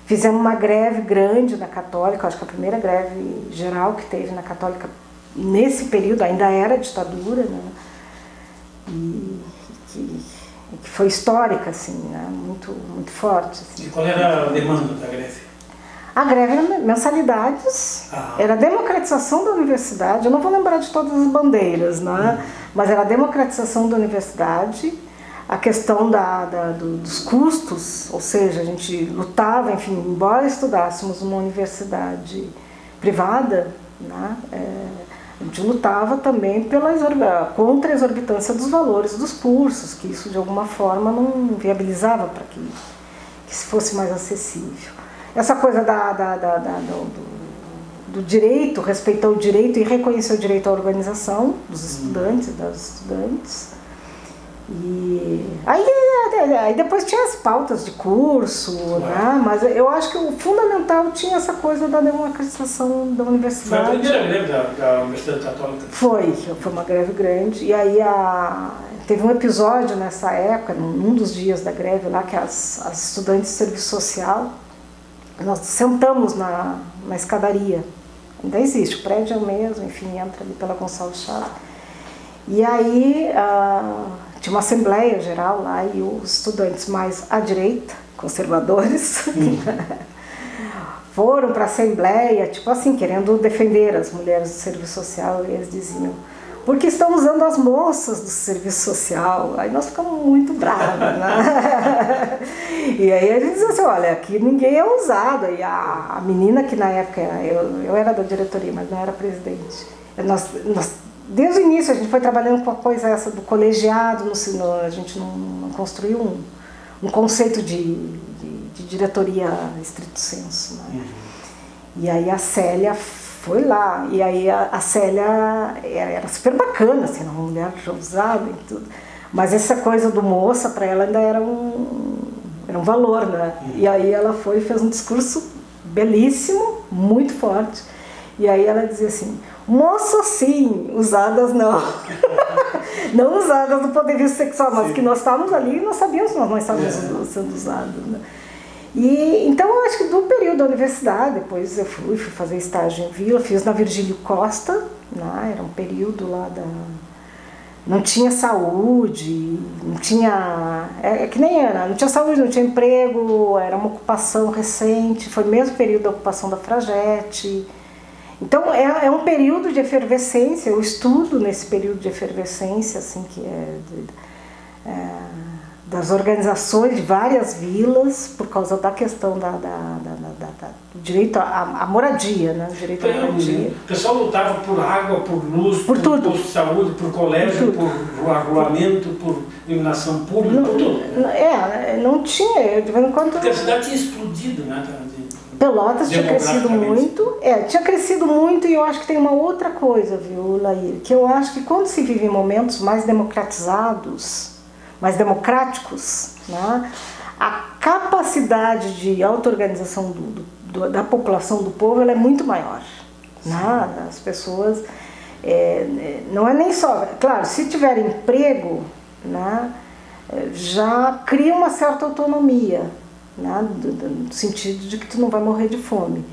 fizemos uma greve grande na Católica, acho que a primeira greve geral que teve na Católica nesse período ainda era ditadura, né? e que, que foi histórica, assim, né? muito, muito forte. Assim. E qual era a demanda da greve? A greve era mensalidades, ah. era a democratização da universidade. Eu não vou lembrar de todas as bandeiras, né? Hum. mas era a democratização da universidade, a questão da, da do, dos custos, ou seja, a gente lutava, enfim, embora estudássemos uma universidade privada, né? É, a gente lutava também pela contra a exorbitância dos valores dos cursos, que isso de alguma forma não viabilizava para que, que fosse mais acessível essa coisa da, da, da, do, do, direito, respeitar o direito e reconhecer o direito à organização dos uhum. estudantes e das estudantes. E aí, aí depois tinha as pautas de curso, né? mas eu acho que o fundamental tinha essa coisa da democratização da universidade. Foi a primeira greve da, da Universidade Católica? Foi, foi uma greve grande. E aí a, teve um episódio nessa época, num dos dias da greve lá, que as, as estudantes de serviço social nós sentamos na, na escadaria. Ainda existe, o prédio é o mesmo, enfim, entra ali pela Gonçalves Chaves. E aí uh, tinha uma assembleia geral lá e os estudantes mais à direita, conservadores, (laughs) foram para a assembleia, tipo assim, querendo defender as mulheres do serviço social, e eles diziam porque estão usando as moças do serviço social. Aí nós ficamos muito bravos, né? (laughs) e aí a gente diz assim, olha, aqui ninguém é usado. E a, a menina que na época, eu, eu era da diretoria, mas não era presidente. Nós, nós, desde o início a gente foi trabalhando com a coisa essa do colegiado, no, a gente não, não construiu um, um conceito de, de, de, diretoria estrito senso. Né? Uhum. E aí a Célia foi lá. E aí a, a Célia era, era, super bacana, assim, uma mulher já usada e tudo. Mas essa coisa do moça, para ela ainda era um, era um valor, né? E aí ela foi e fez um discurso belíssimo, muito forte. E aí ela dizia assim, moço sim, usadas não. (laughs) não usadas do ponto de vista sexual, mas sim. que nós estávamos ali e nós sabíamos que nós não estávamos é. sendo usadas. Né? E, então eu acho que do período da universidade, depois eu fui, fui fazer estágio em Vila, fiz na Virgílio Costa, né? era um período lá da. Não tinha saúde, não tinha. É, é que nem era, não tinha saúde, não tinha emprego, era uma ocupação recente, foi mesmo período da ocupação da Fragete. Então é, é um período de efervescência, eu estudo nesse período de efervescência, assim, que é, é das organizações de várias vilas por causa da questão da, da, da, da direito à, moradia, né? Direito à moradia. O pessoal lutava por água, por luz, por, por tudo. posto de saúde, por colégio, por, por regulamento, por iluminação pública, não, por tudo. É, não tinha, de vez em quando... Porque a cidade tinha explodido, né? Pelotas tinha crescido muito, é, tinha crescido muito e eu acho que tem uma outra coisa, viu, Laír, que eu acho que quando se vive em momentos mais democratizados, mais democráticos, né, a capacidade de auto-organização do, do, da população, do povo, ela é muito maior. Né? As pessoas. É, não é nem só. Claro, se tiver emprego, né, já cria uma certa autonomia, né, no sentido de que tu não vai morrer de fome.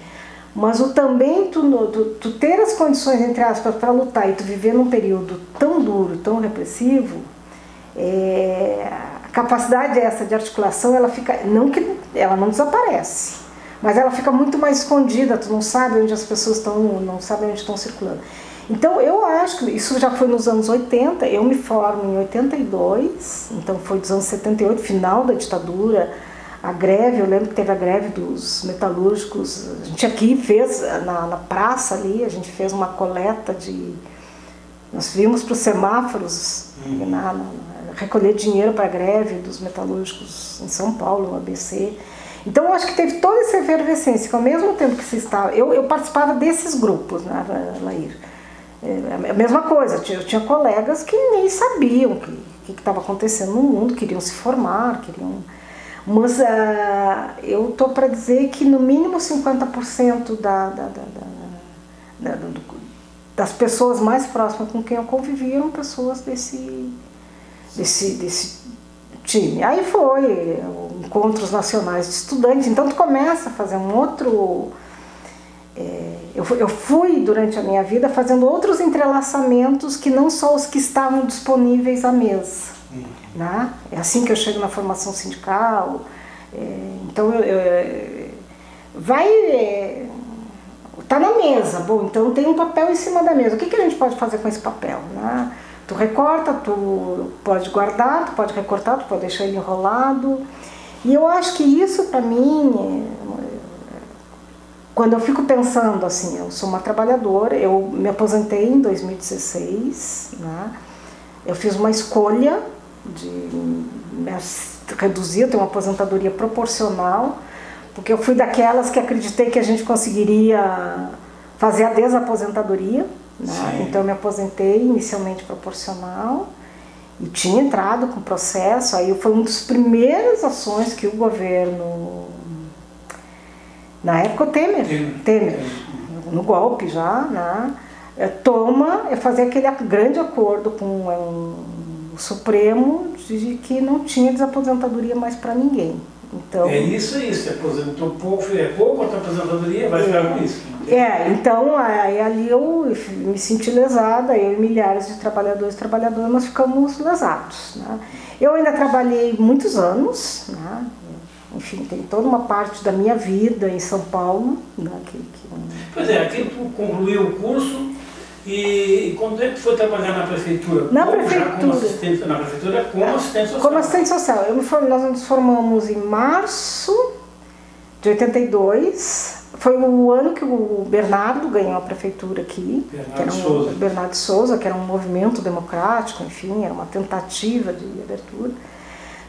Mas o também tu, tu, tu ter as condições, entre aspas, para lutar e tu viver num período tão duro, tão repressivo, é, a capacidade essa de articulação, ela fica, não que ela não desaparece, mas ela fica muito mais escondida, tu não sabe onde as pessoas estão, não sabe onde estão circulando. Então eu acho que isso já foi nos anos 80, eu me formo em 82, então foi dos anos 78, final da ditadura, a greve, eu lembro que teve a greve dos metalúrgicos, a gente aqui fez, na, na praça ali, a gente fez uma coleta de. Nós vimos para os semáforos, uhum. na, na, recolher dinheiro para a greve dos metalúrgicos em São Paulo, no ABC. Então eu acho que teve toda essa efervescência, que ao mesmo tempo que se estava. Eu, eu participava desses grupos, né, Lair? É a mesma coisa, eu tinha colegas que nem sabiam o que estava acontecendo no mundo, queriam se formar, queriam. Mas uh, eu estou para dizer que no mínimo 50% da, da, da, da, das pessoas mais próximas com quem eu convivi eram pessoas desse, desse, desse time. Aí foi, encontros nacionais de estudantes, então tu começa a fazer um outro. É, eu, eu fui durante a minha vida fazendo outros entrelaçamentos que não só os que estavam disponíveis à mesa. Uhum. Né? É assim que eu chego na formação sindical. É, então eu, eu vai. É, tá na mesa, bom, então tem um papel em cima da mesa. O que, que a gente pode fazer com esse papel? Né? Tu recorta, tu pode guardar, tu pode recortar, tu pode deixar ele enrolado. E eu acho que isso para mim, quando eu fico pensando assim, eu sou uma trabalhadora, eu me aposentei em 2016, né? eu fiz uma escolha de reduzir, ter uma aposentadoria proporcional, porque eu fui daquelas que acreditei que a gente conseguiria fazer a desaposentadoria. Né? Então eu me aposentei inicialmente proporcional e tinha entrado com o processo. Aí foi uma das primeiras ações que o governo, na época o Temer, Temer, Temer no golpe já, né? É, toma é fazer aquele grande acordo com é, o Supremo de que não tinha desaposentadoria mais para ninguém. Então, é isso, é isso. Se aposentou pouco, é pouco a aposentadoria, vai ficar com isso. É, então aí ali eu me senti lesada, eu e milhares de trabalhadores e trabalhadoras, nós ficamos lesados. Né? Eu ainda trabalhei muitos anos, né? enfim, tem toda uma parte da minha vida em São Paulo. Né? Que, que... Pois é, aqui tu concluiu o curso e quando é que foi trabalhar na prefeitura? Na como, prefeitura. como assistente, na prefeitura como assistente social? Como assistente social. Eu me form, nós nos formamos em março de 82 foi o ano que o Bernardo ganhou a prefeitura aqui, Bernardo um, Souza. Bernardo Souza, que era um movimento democrático, enfim, era uma tentativa de abertura.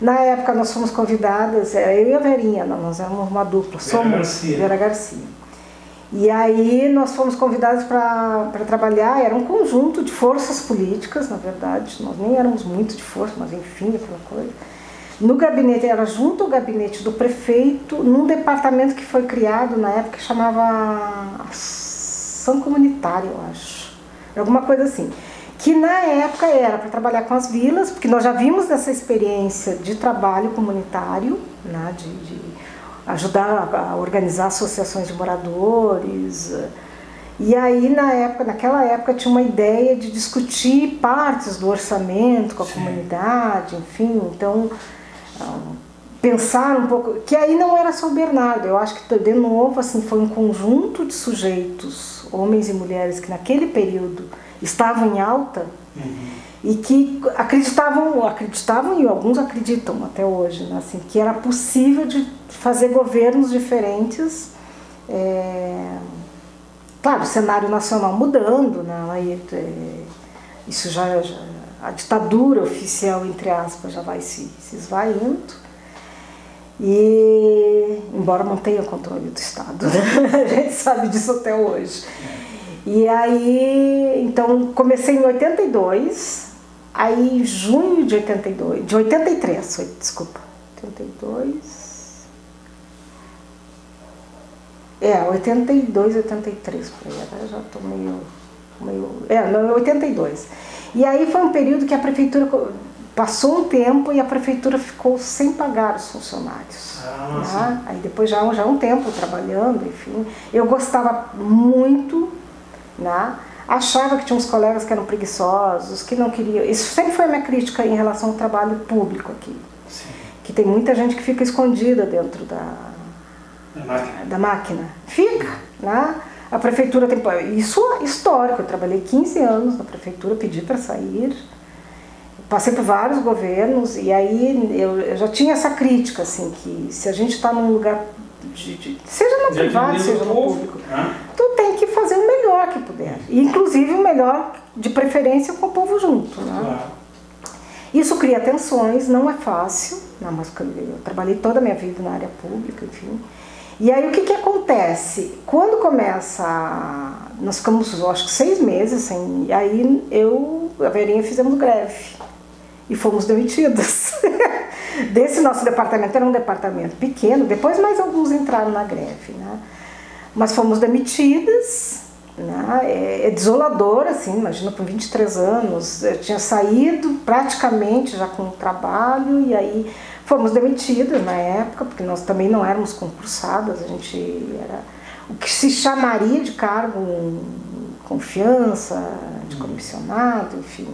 Na época nós fomos convidadas, era eu e a Verinha, nós éramos uma dupla, Vera somos Garcia. Vera Garcia. E aí nós fomos convidados para trabalhar, era um conjunto de forças políticas, na verdade, nós nem éramos muito de força, mas enfim, aquela coisa no gabinete, era junto ao gabinete do prefeito, num departamento que foi criado na época que chamava Ação Comunitária, eu acho. Alguma coisa assim. Que na época era para trabalhar com as vilas, porque nós já vimos essa experiência de trabalho comunitário, né, de, de ajudar a organizar associações de moradores. E aí, na época, naquela época, tinha uma ideia de discutir partes do orçamento com a Sim. comunidade, enfim. Então, pensar um pouco. Que aí não era só o Bernardo, eu acho que, de novo, assim, foi um conjunto de sujeitos, homens e mulheres, que naquele período estavam em alta. Uhum e que acreditavam, acreditavam e alguns acreditam até hoje, né, assim, que era possível de fazer governos diferentes. É, claro, o cenário nacional mudando, né, aí, é, isso já, já, a ditadura oficial entre aspas já vai se, se esvaindo. E embora não tenha controle do Estado, né? (laughs) a gente sabe disso até hoje. E aí, então comecei em 82, Aí em junho de 82, de 83, desculpa, 82. É, 82, 83, por aí, agora já estou meio, meio. É, não, 82. E aí foi um período que a prefeitura passou um tempo e a prefeitura ficou sem pagar os funcionários. Ah, né? Aí depois já, já um tempo trabalhando, enfim. Eu gostava muito, né? Achava que tinha uns colegas que eram preguiçosos, que não queriam. Isso sempre foi a minha crítica em relação ao trabalho público aqui. Sim. Que tem muita gente que fica escondida dentro da, da máquina. Da máquina. Fica, né? A prefeitura tem. Isso é histórico. Eu trabalhei 15 anos na prefeitura, pedi para sair. Passei por vários governos e aí eu, eu já tinha essa crítica, assim, que se a gente está num lugar de, de, seja no privado, seja no público, né? tu tem que fazer o melhor que puder. Inclusive o melhor, de preferência, com o povo junto. Né? Claro. Isso cria tensões, não é fácil, não, mas eu trabalhei toda a minha vida na área pública, enfim. E aí o que, que acontece? Quando começa. Nós ficamos, acho que seis meses sem. E aí eu, a Verinha, fizemos greve. E fomos demitidas. Desse nosso departamento, era um departamento pequeno, depois mais alguns entraram na greve. Né? Mas fomos demitidas, né? é, é desolador, assim, imagina, com 23 anos, eu tinha saído praticamente já com o trabalho, e aí fomos demitidas na época, porque nós também não éramos concursadas, a gente era o que se chamaria de cargo confiança, de comissionado, enfim.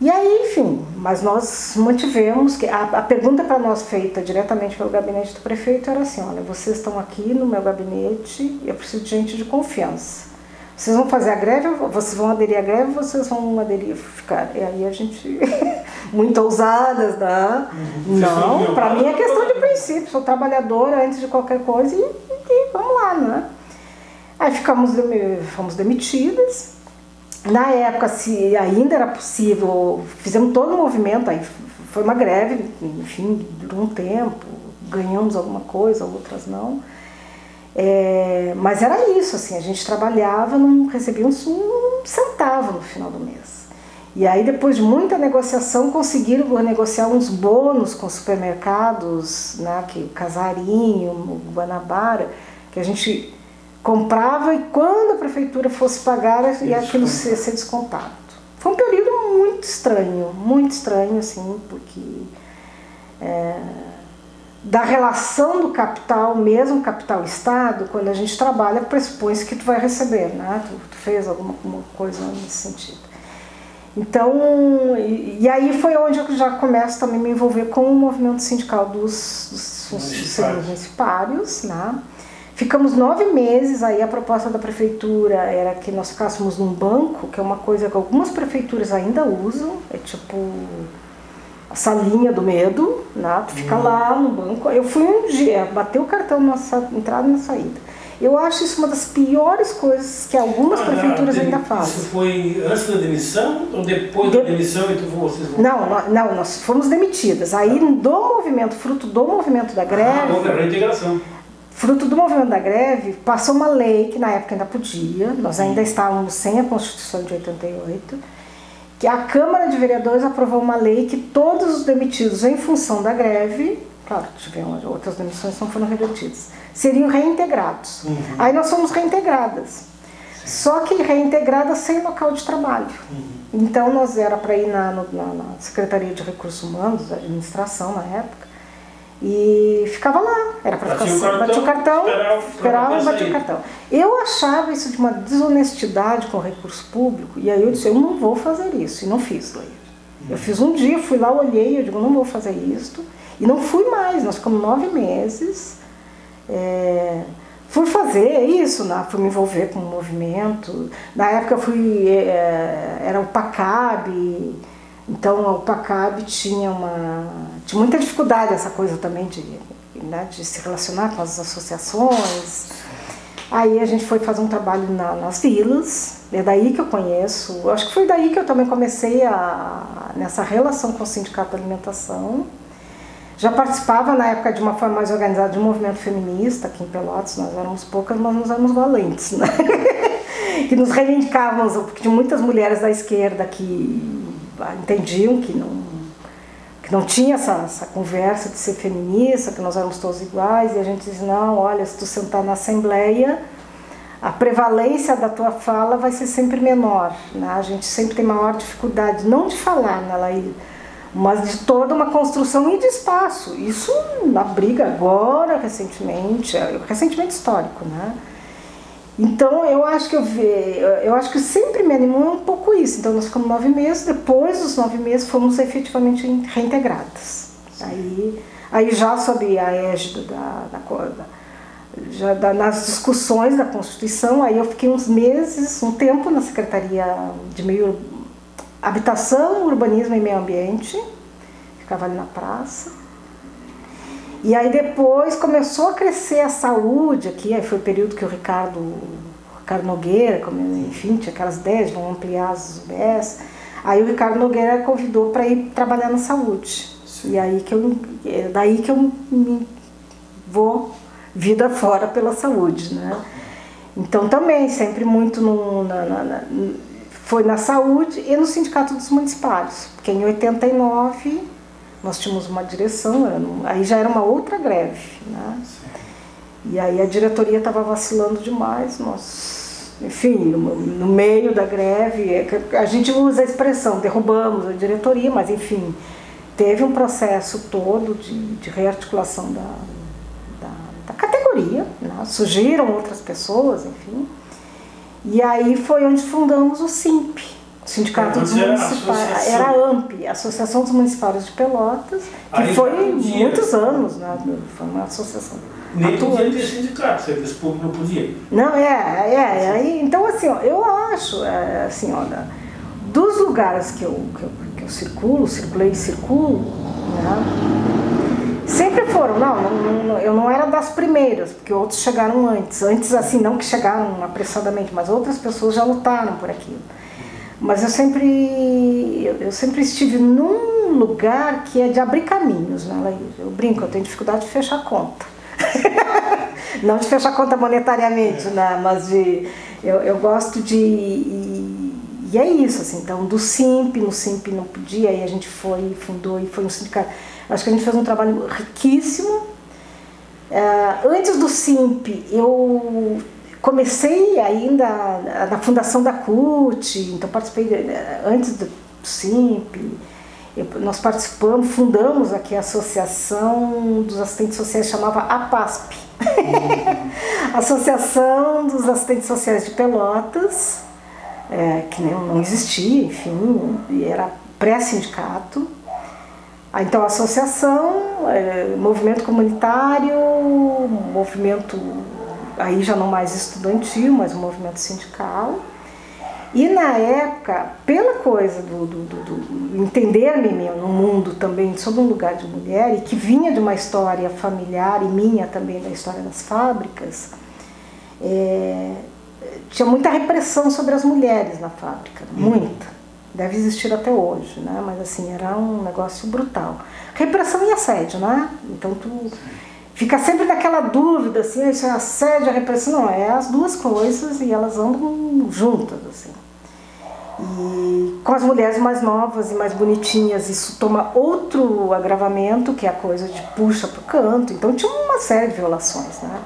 E aí, enfim, mas nós mantivemos que a, a pergunta para nós feita diretamente pelo gabinete do prefeito era assim: olha, vocês estão aqui no meu gabinete, eu preciso de gente de confiança. Vocês vão fazer a greve, vocês vão aderir à greve, vocês vão aderir ficar. E aí a gente (laughs) muito ousadas, né? Uhum. Não, para mim é questão de princípio, sou trabalhadora antes de qualquer coisa e, e vamos lá, né? Aí ficamos fomos demitidas na época, se ainda era possível, fizemos todo o movimento, aí foi uma greve, enfim, durou um tempo, ganhamos alguma coisa, outras não. É, mas era isso, assim, a gente trabalhava, não recebia um, centavo no final do mês. E aí, depois de muita negociação, conseguiram negociar uns bônus com supermercados, né, que o Casarinho, o Guanabara, que a gente comprava e quando a prefeitura fosse pagar ia aquilo ser, ser descontado. Foi um período muito estranho, muito estranho, assim, porque é, da relação do capital, mesmo capital-estado, quando a gente trabalha, pressupõe-se que tu vai receber, né? Tu, tu fez alguma, alguma coisa nesse sentido. Então, e, e, aí foi onde eu já começo também a me envolver com o movimento sindical dos, dos, dos municipários, né? Ficamos nove meses, aí a proposta da prefeitura era que nós ficássemos num banco, que é uma coisa que algumas prefeituras ainda usam, é tipo a salinha do medo, né? Tu fica uhum. lá no banco. Eu fui um dia, bateu o cartão na entrada e na saída. Eu acho isso uma das piores coisas que algumas ah, prefeituras ainda fazem. Isso foi antes da demissão ou depois de... da demissão e tu vocês Não, não, nós fomos demitidas. Aí do movimento, fruto do movimento da greve. Ah, houve a reintegração. Fruto do movimento da greve, passou uma lei que na época ainda podia, nós ainda estávamos sem a Constituição de 88, que a Câmara de Vereadores aprovou uma lei que todos os demitidos em função da greve, claro, tiveram outras demissões não foram revertidas, seriam reintegrados. Uhum. Aí nós fomos reintegradas. Só que reintegradas sem local de trabalho. Uhum. Então nós era para ir na, na, na, Secretaria de Recursos Humanos, da administração na época, e ficava lá. Era para ficar assim, batia o cartão, esperava e batia o cartão. Eu achava isso de uma desonestidade com o recurso público, e aí eu disse, eu não vou fazer isso, e não fiz, Leir. Eu fiz um dia, fui lá, olhei, eu digo, não vou fazer isso, e não fui mais, nós ficamos nove meses. É, fui fazer isso, né? fui me envolver com o movimento. Na época eu fui, é, era o PACAB, então o PACAB tinha uma tinha muita dificuldade essa coisa também de, né, de se relacionar com as associações. Aí a gente foi fazer um trabalho na, nas vilas, é daí que eu conheço, acho que foi daí que eu também comecei a, nessa relação com o Sindicato da Alimentação. Já participava na época de uma forma mais organizada de um movimento feminista aqui em Pelotas, nós éramos poucas, mas nós éramos valentes, né? (laughs) que nos reivindicávamos, porque tinha muitas mulheres da esquerda que entendiam que não, que não tinha essa, essa conversa de ser feminista, que nós éramos todos iguais, e a gente diz, não, olha, se tu sentar na Assembleia, a prevalência da tua fala vai ser sempre menor, né? a gente sempre tem maior dificuldade, não de falar, né, Laíra, mas de toda uma construção e de espaço. Isso na briga agora, recentemente, é, recentemente histórico, né? Então eu acho que eu vi, eu acho que sempre me animou um pouco isso. Então nós ficamos nove meses, depois dos nove meses fomos efetivamente reintegradas. Aí, aí já sob a égide da, da, da já da, nas discussões da Constituição, aí eu fiquei uns meses, um tempo na Secretaria de Meio Habitação, Urbanismo e Meio Ambiente, ficava ali na praça. E aí depois começou a crescer a saúde aqui, aí foi o período que o Ricardo, o Ricardo Nogueira, enfim, tinha aquelas ideias, vão ampliar as UBS. Aí o Ricardo Nogueira convidou para ir trabalhar na saúde. Sim. E aí que eu, é daí que eu me vou vida (laughs) fora pela saúde, né? Então também, sempre muito no, na, na, na, foi na saúde e no Sindicato dos Municipários, porque em 89 nós tínhamos uma direção, aí já era uma outra greve, né? E aí a diretoria estava vacilando demais, nós, enfim, no, no, meio da greve, é a gente usa a expressão, derrubamos a diretoria, mas enfim, teve um processo todo de, de rearticulação da, da, da categoria, né? surgiram outras pessoas, enfim, e aí foi onde fundamos o SIMP, Sindicato dos Municipais, era a AMP, Associação dos Municipários de Pelotas, que Aí foi muitos anos, né? foi uma associação. Nem atuante. podia ter sindicato, serviço público não podia. Não, é, é, aí, então assim, ó, eu acho, é, assim, olha, dos lugares que eu, que eu, que eu circulo, circulei e circulo, né, sempre foram, não, não, não, eu não era das primeiras, porque outros chegaram antes, antes assim, não que chegaram apressadamente, mas outras pessoas já lutaram por aquilo. Mas eu sempre, eu sempre estive num lugar que é de abrir caminhos, né, Eu brinco, eu tenho dificuldade de fechar conta. (laughs) Não de fechar conta monetariamente, né? mas de, eu, eu gosto de. E, e, é isso, assim, então do SIMP, no SIMP não podia, aí a gente foi, fundou e foi um sindicato. Acho que a gente fez um trabalho riquíssimo. Uh, antes do SIMP, eu comecei ainda na fundação da CUT, então participei antes do SIMP, nós participamos, fundamos aqui a Associação dos Assistentes Sociais, chamava APASP, (laughs) Associação dos Assistentes Sociais de Pelotas, é, que não, não existia, enfim, era pré-sindicato. Ah, então, associação, é, movimento comunitário, movimento aí já não mais estudantil, mas um movimento sindical. E na época, pela coisa do, do, do, do entender-me no mundo também sob um lugar de mulher, e que vinha de uma história familiar e minha também da história das fábricas, é, tinha muita repressão sobre as mulheres na fábrica, uhum. muita. Deve existir até hoje, né? mas assim, era um negócio brutal. Repressão e assédio, né? Então tu fica sempre naquela dúvida, assim, isso é assédio, a repressão, não, é as duas coisas e elas andam juntas, assim. E com as mulheres mais novas e mais bonitinhas, isso toma outro agravamento, que é a coisa de puxa para o canto. Então tinha uma série de violações, né?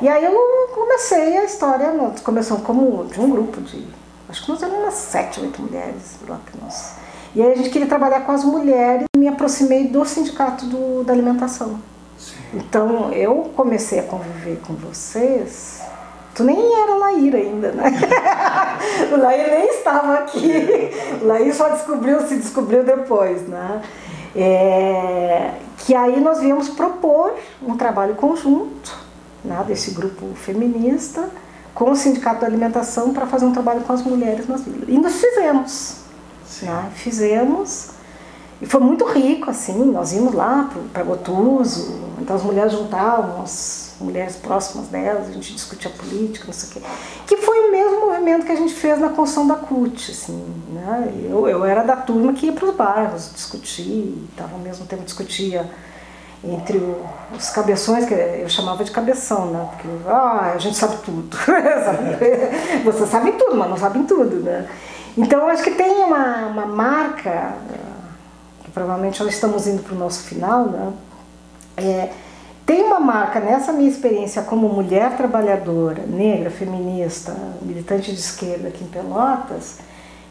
E aí eu comecei a história, nós começamos como de um grupo de, acho que nós éramos umas sete, oito mulheres lá que nós... E aí a gente queria trabalhar com as mulheres me aproximei do sindicato do, da alimentação. Então eu comecei a conviver com vocês Tu nem era Laíra ainda, né? (laughs) o Laíra nem estava aqui. O Laíra só descobriu, se descobriu depois, né? É, que aí nós viemos propor um trabalho conjunto né, desse grupo feminista com o Sindicato da Alimentação para fazer um trabalho com as mulheres nas vilas. E nós fizemos. Né? Fizemos. E foi muito rico, assim, nós íamos lá para Gotuso, então as mulheres juntavam as mulheres próximas delas, a gente discutia política, não sei o quê. Que foi o mesmo movimento que a gente fez na construção da CUT, assim, né? Eu, eu era da turma que ia para os bairros discutir, estava ao mesmo tempo discutia entre o, os cabeções, que eu chamava de cabeção, né? Porque ah, a gente sabe tudo. (laughs) Você sabe tudo, mas não sabem tudo, né? Então, acho que tem uma, uma marca, provavelmente nós estamos indo para o nosso final, né? É, tem uma marca nessa minha experiência como mulher trabalhadora, negra, feminista, militante de esquerda aqui em Pelotas,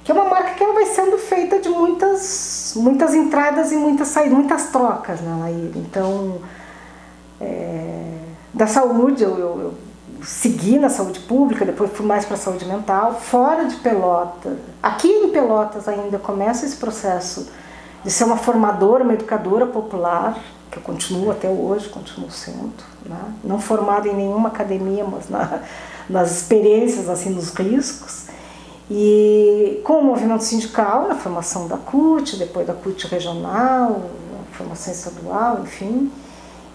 que é uma marca que ela vai sendo feita de muitas, muitas entradas e muitas saídas, muitas trocas na Laíra. Então, é, da saúde, eu, eu, eu, segui na saúde pública, depois fui mais para a saúde mental, fora de Pelotas. Aqui em Pelotas ainda começa esse processo de ser uma formadora, uma educadora popular, que eu continuo até hoje, continuo sendo, né? não formada em nenhuma academia, mas na, nas experiências, assim, nos riscos. E com o movimento sindical, na formação da CUT, depois da CUT regional, formação estadual, enfim.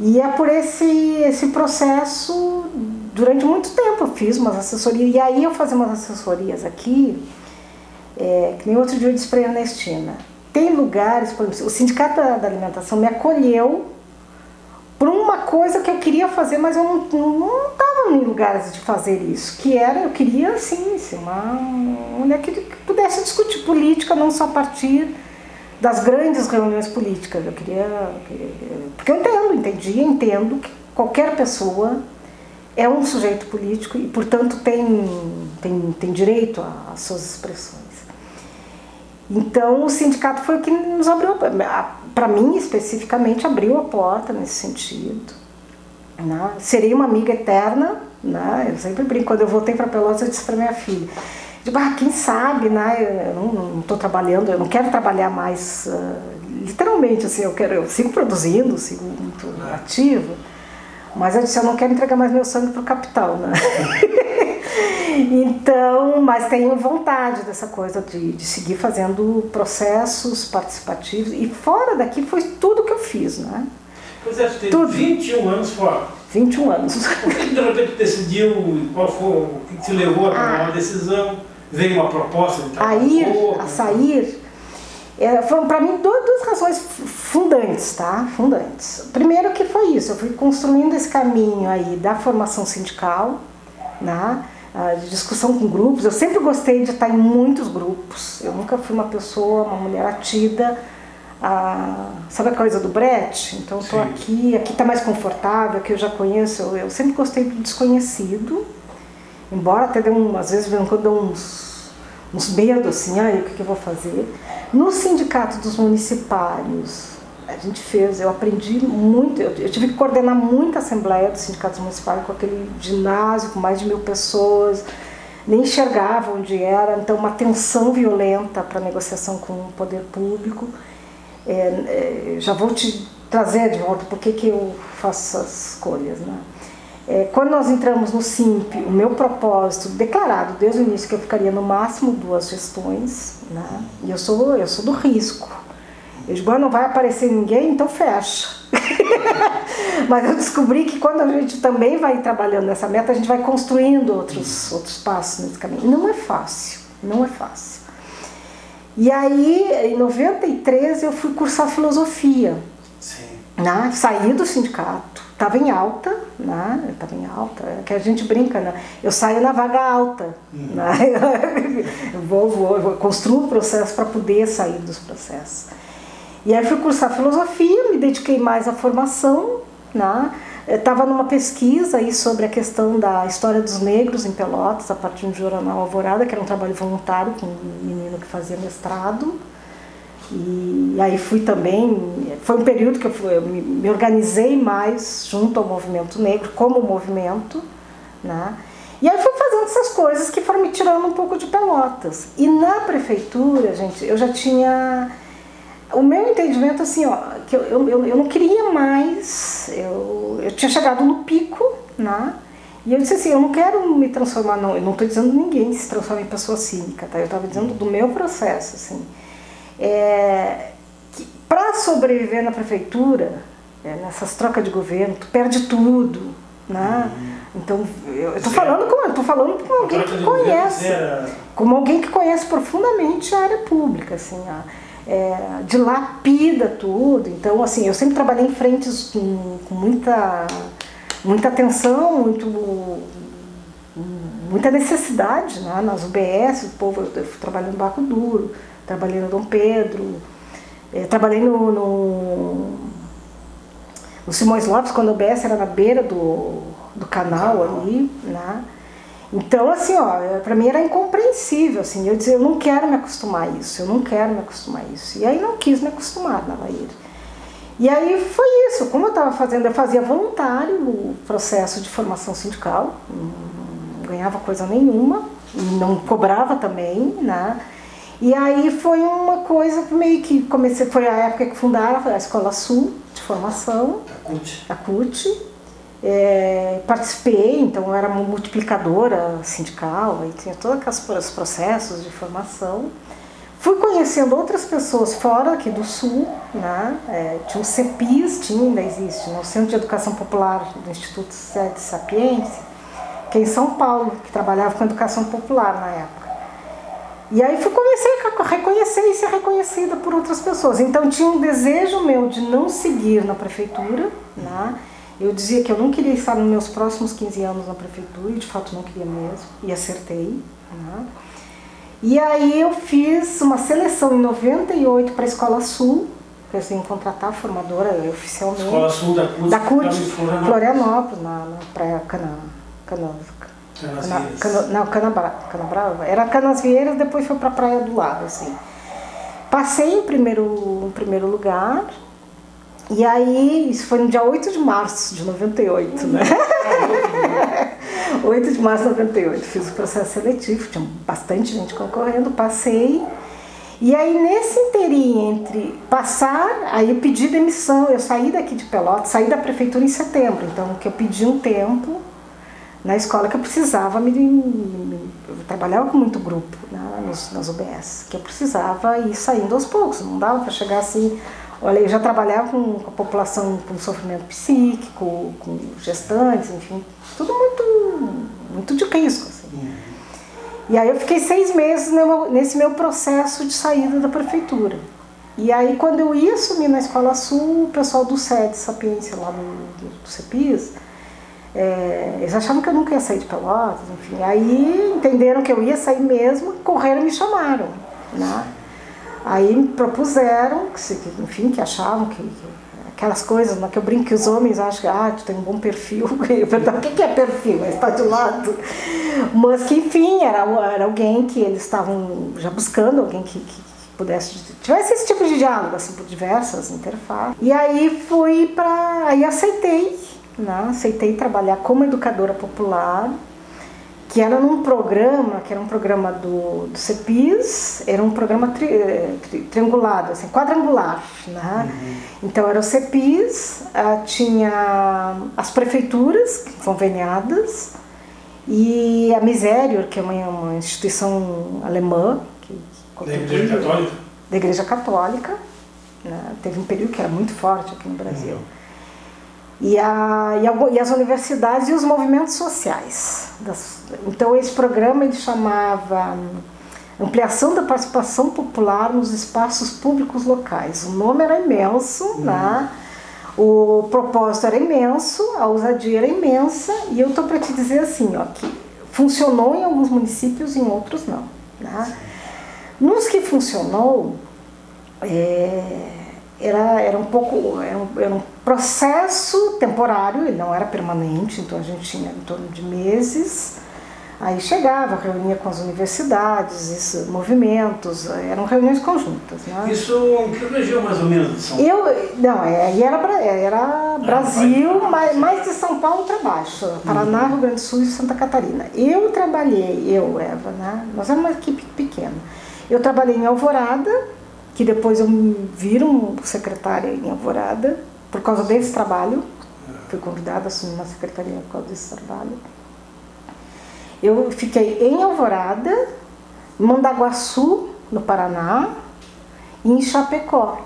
E é por esse, esse processo, durante muito tempo eu fiz umas assessorias, e aí eu fazia umas assessorias aqui, é, que nem outro dia eu disse para a Ernestina, tem lugares, por exemplo, o Sindicato da Alimentação me acolheu por uma coisa que eu queria fazer, mas eu não estava em lugares de fazer isso, que era, eu queria, assim, ser uma mulher que pudesse discutir política, não só a partir das grandes reuniões políticas. Eu queria, porque eu entendo, entendi, entendo que qualquer pessoa é um sujeito político e, portanto, tem, tem, tem direito às suas expressões. Então, o sindicato foi o que nos abriu, para mim especificamente, abriu a porta nesse sentido. Né? Serei uma amiga eterna, né? eu sempre brinco, quando eu voltei para Pelotas, eu disse para minha filha, digo, ah, quem sabe, né? eu não estou trabalhando, eu não quero trabalhar mais, uh, literalmente, assim, eu, quero, eu sigo produzindo, sigo muito ativa, mas eu disse, eu não quero entregar mais meu sangue para o capital, né? (laughs) Então, mas tenho vontade dessa coisa de, de seguir fazendo processos participativos. E fora daqui foi tudo que eu fiz, né? Pois é, você tem tudo. 21 anos fora. 21 anos. O que de repente decidiu, qual foi, o que te levou a tomar ah. uma decisão? Veio uma proposta de A ir, a sair. É, foram para mim duas, duas razões fundantes, tá? Fundantes. Primeiro que foi isso, eu fui construindo esse caminho aí da formação sindical, né? de discussão com grupos. Eu sempre gostei de estar em muitos grupos. Eu nunca fui uma pessoa, uma mulher atida. A, sabe a coisa do brete? Então estou aqui, aqui está mais confortável, aqui eu já conheço. Eu, eu, sempre gostei do desconhecido, embora até dê um, às vezes quando dê uns, uns medos assim, ai, o que, que eu vou fazer. No sindicato dos municipários, a gente fez, eu aprendi muito, eu, tive que coordenar muita assembleia dos sindicatos municipais com aquele ginásio com mais de mil pessoas, nem enxergava onde era, então uma tensão violenta para negociação com o poder público. É, é, já vou te trazer de volta por que eu faço essas escolhas. Né? É, quando nós entramos no SIMP, o meu propósito declarado desde o início que eu ficaria no máximo duas gestões, né? e eu sou, eu sou do risco eu digo, ah, não vai aparecer ninguém, então fecha. (laughs) Mas eu descobri que quando a gente também vai trabalhando nessa meta, a gente vai construindo outros, outros passos nesse caminho. Não é fácil, não é fácil. E aí, em 93, eu fui cursar filosofia. Sim. né? saí do sindicato, estava em alta, né? estava em alta, é que a gente brinca, né? eu saio na vaga alta, uhum. né? (laughs) eu vou, vou, eu construo o processo para poder sair dos processos. E aí fui cursar filosofia, me dediquei mais à formação, né? Estava numa pesquisa aí sobre a questão da história dos negros em Pelotas, a partir do jornal Alvorada, que era um trabalho voluntário com um menino que fazia mestrado. E aí fui também, foi um período que eu, fui, eu me organizei mais junto ao movimento negro, como movimento, né? E aí fui fazendo essas coisas que foram me tirando um pouco de Pelotas. E na prefeitura, gente, eu já tinha o meu entendimento, assim, ó, que eu, eu, eu não queria mais, eu, eu tinha chegado no pico, né? E eu disse assim, eu não quero me transformar, não, eu não estou dizendo ninguém se transforma em pessoa cínica, tá? Eu estava dizendo do meu processo, assim. É, Para sobreviver na prefeitura, é, nessas trocas de governo, tu perde tudo, né? Uhum. Então, eu estou falando com, eu falando com alguém que conhece, como alguém que conhece profundamente a área pública, assim, a, é, dilapida tudo. Então, assim, eu sempre trabalhei em frentes com, com muita, muita atenção, muito, muita necessidade, né? nas UBS, o povo, eu trabalhei no Barco Duro, trabalhei no Dom Pedro, é, trabalhei no, no, no Simões Lopes, quando a UBS era na beira do, do canal ali, né? Então, assim, ó, é, para mim era incompreensível, assim, eu dizia, eu não quero me acostumar a isso, eu não quero me acostumar a isso. E aí não quis me acostumar na Bahia. E aí foi isso, como eu estava fazendo, eu fazia voluntário o processo de formação sindical, não ganhava coisa nenhuma, não cobrava também, né? E aí foi uma coisa meio que comecei, foi a época que fundaram a Escola Sul de Formação, a CUT, a CUT é, participei, então eu era multiplicadora sindical, aí tinha todos aqueles processos de formação. Fui conhecendo outras pessoas fora aqui do Sul, né? É, tinha o CEPIS, tinha, ainda existe, no né? Centro de Educação Popular do Instituto Sede Sapiense, que é em São Paulo, que trabalhava com educação popular na época. E aí fui comecei a reconhecer e ser reconhecida por outras pessoas. Então tinha um desejo meu de não seguir na prefeitura, né? Eu dizia que eu não queria estar nos meus próximos 15 anos na prefeitura, e de fato não queria mesmo, e acertei. Né? E aí eu fiz uma seleção em 98 para a Escola Sul, que eu ia contratar a formadora oficialmente. Escola Sul da CUT, da CUT Florianópolis, na, na praia Cana, Cana, Cana, Cana, não, Canabra, Canabrava. Era Canasvieiras, depois foi para praia do lado, assim. Passei em primeiro, em primeiro lugar, e aí, isso foi no dia 8 de março de 98, né? 8 de março de 98, fiz o processo seletivo, tinha bastante gente concorrendo, passei. E aí, nesse inteirinho entre passar, aí eu pedi demissão, eu saí daqui de Pelotas, saí da prefeitura em setembro, então que eu pedi um tempo na escola que eu precisava me, me eu trabalhava com muito grupo né, nas, nas UBS, que eu precisava ir saindo aos poucos, não dava para chegar assim Olha, eu já trabalhava com, a população com sofrimento psíquico, com gestantes, enfim, tudo muito, muito de risco. Assim. Uhum. E aí eu fiquei seis meses nesse meu processo de saída da prefeitura. E aí quando eu ia assumir na Escola Sul, o pessoal do SED, Sapiência, lá do, do CEPIS, é, eles achavam que eu nunca ia sair de Pelotas, enfim. Aí entenderam que eu ia sair mesmo, correram e me chamaram. Né? Aí me propuseram, que, enfim, que achavam que, que aquelas coisas né, que eu brinco que os homens acham que ah, tu tem um bom perfil. (laughs) Eu pergunto, o que é perfil? Mas está de lado. Mas que, enfim, era, era alguém que eles estavam já buscando, alguém que, que pudesse tivesse esse tipo de diálogo assim por diversas interfaces e aí fui para aí aceitei né? aceitei trabalhar como educadora popular que era num programa, que era um programa do, do CEPIS, era um programa tri, tri, triangulado, assim, quadrangular. Né? Uhum. Então era o CEPIS, uh, tinha as prefeituras conveniadas e a Misério, que é uma, uma instituição alemã. Que, que da Igreja Católica? Da Igreja Católica. Né? Teve um período que era muito forte aqui no Brasil. Uhum e, a, e, a, e, as universidades e os movimentos sociais. Então esse programa ele chamava hum, Ampliação da Participação Popular nos Espaços Públicos Locais. O nome era imenso, uhum. né? O propósito era imenso, a ousadia era imensa, e eu estou para te dizer assim, ó, que funcionou em alguns municípios, em outros não. Né? Nos que funcionou, é, era, era um pouco, era um, era um processo temporário, ele não era permanente, então a gente tinha em torno de meses, Aí chegava, reunia com as universidades, esses movimentos, eram reuniões conjuntas. Né? Isso em que região mais ou menos de São Paulo? Eu, não, aí era, era Brasil, mais, mais de São Paulo para baixo, Paraná, Rio Grande do Sul e Santa Catarina. Eu trabalhei, eu, Eva, né? nós éramos uma equipe pequena. Eu trabalhei em Alvorada, que depois eu me viram secretária em Alvorada, por causa desse trabalho. Fui convidada a assumir uma secretaria por causa desse trabalho. Eu fiquei em Alvorada, Mandaguaçu, no Paraná, e em Chapecó,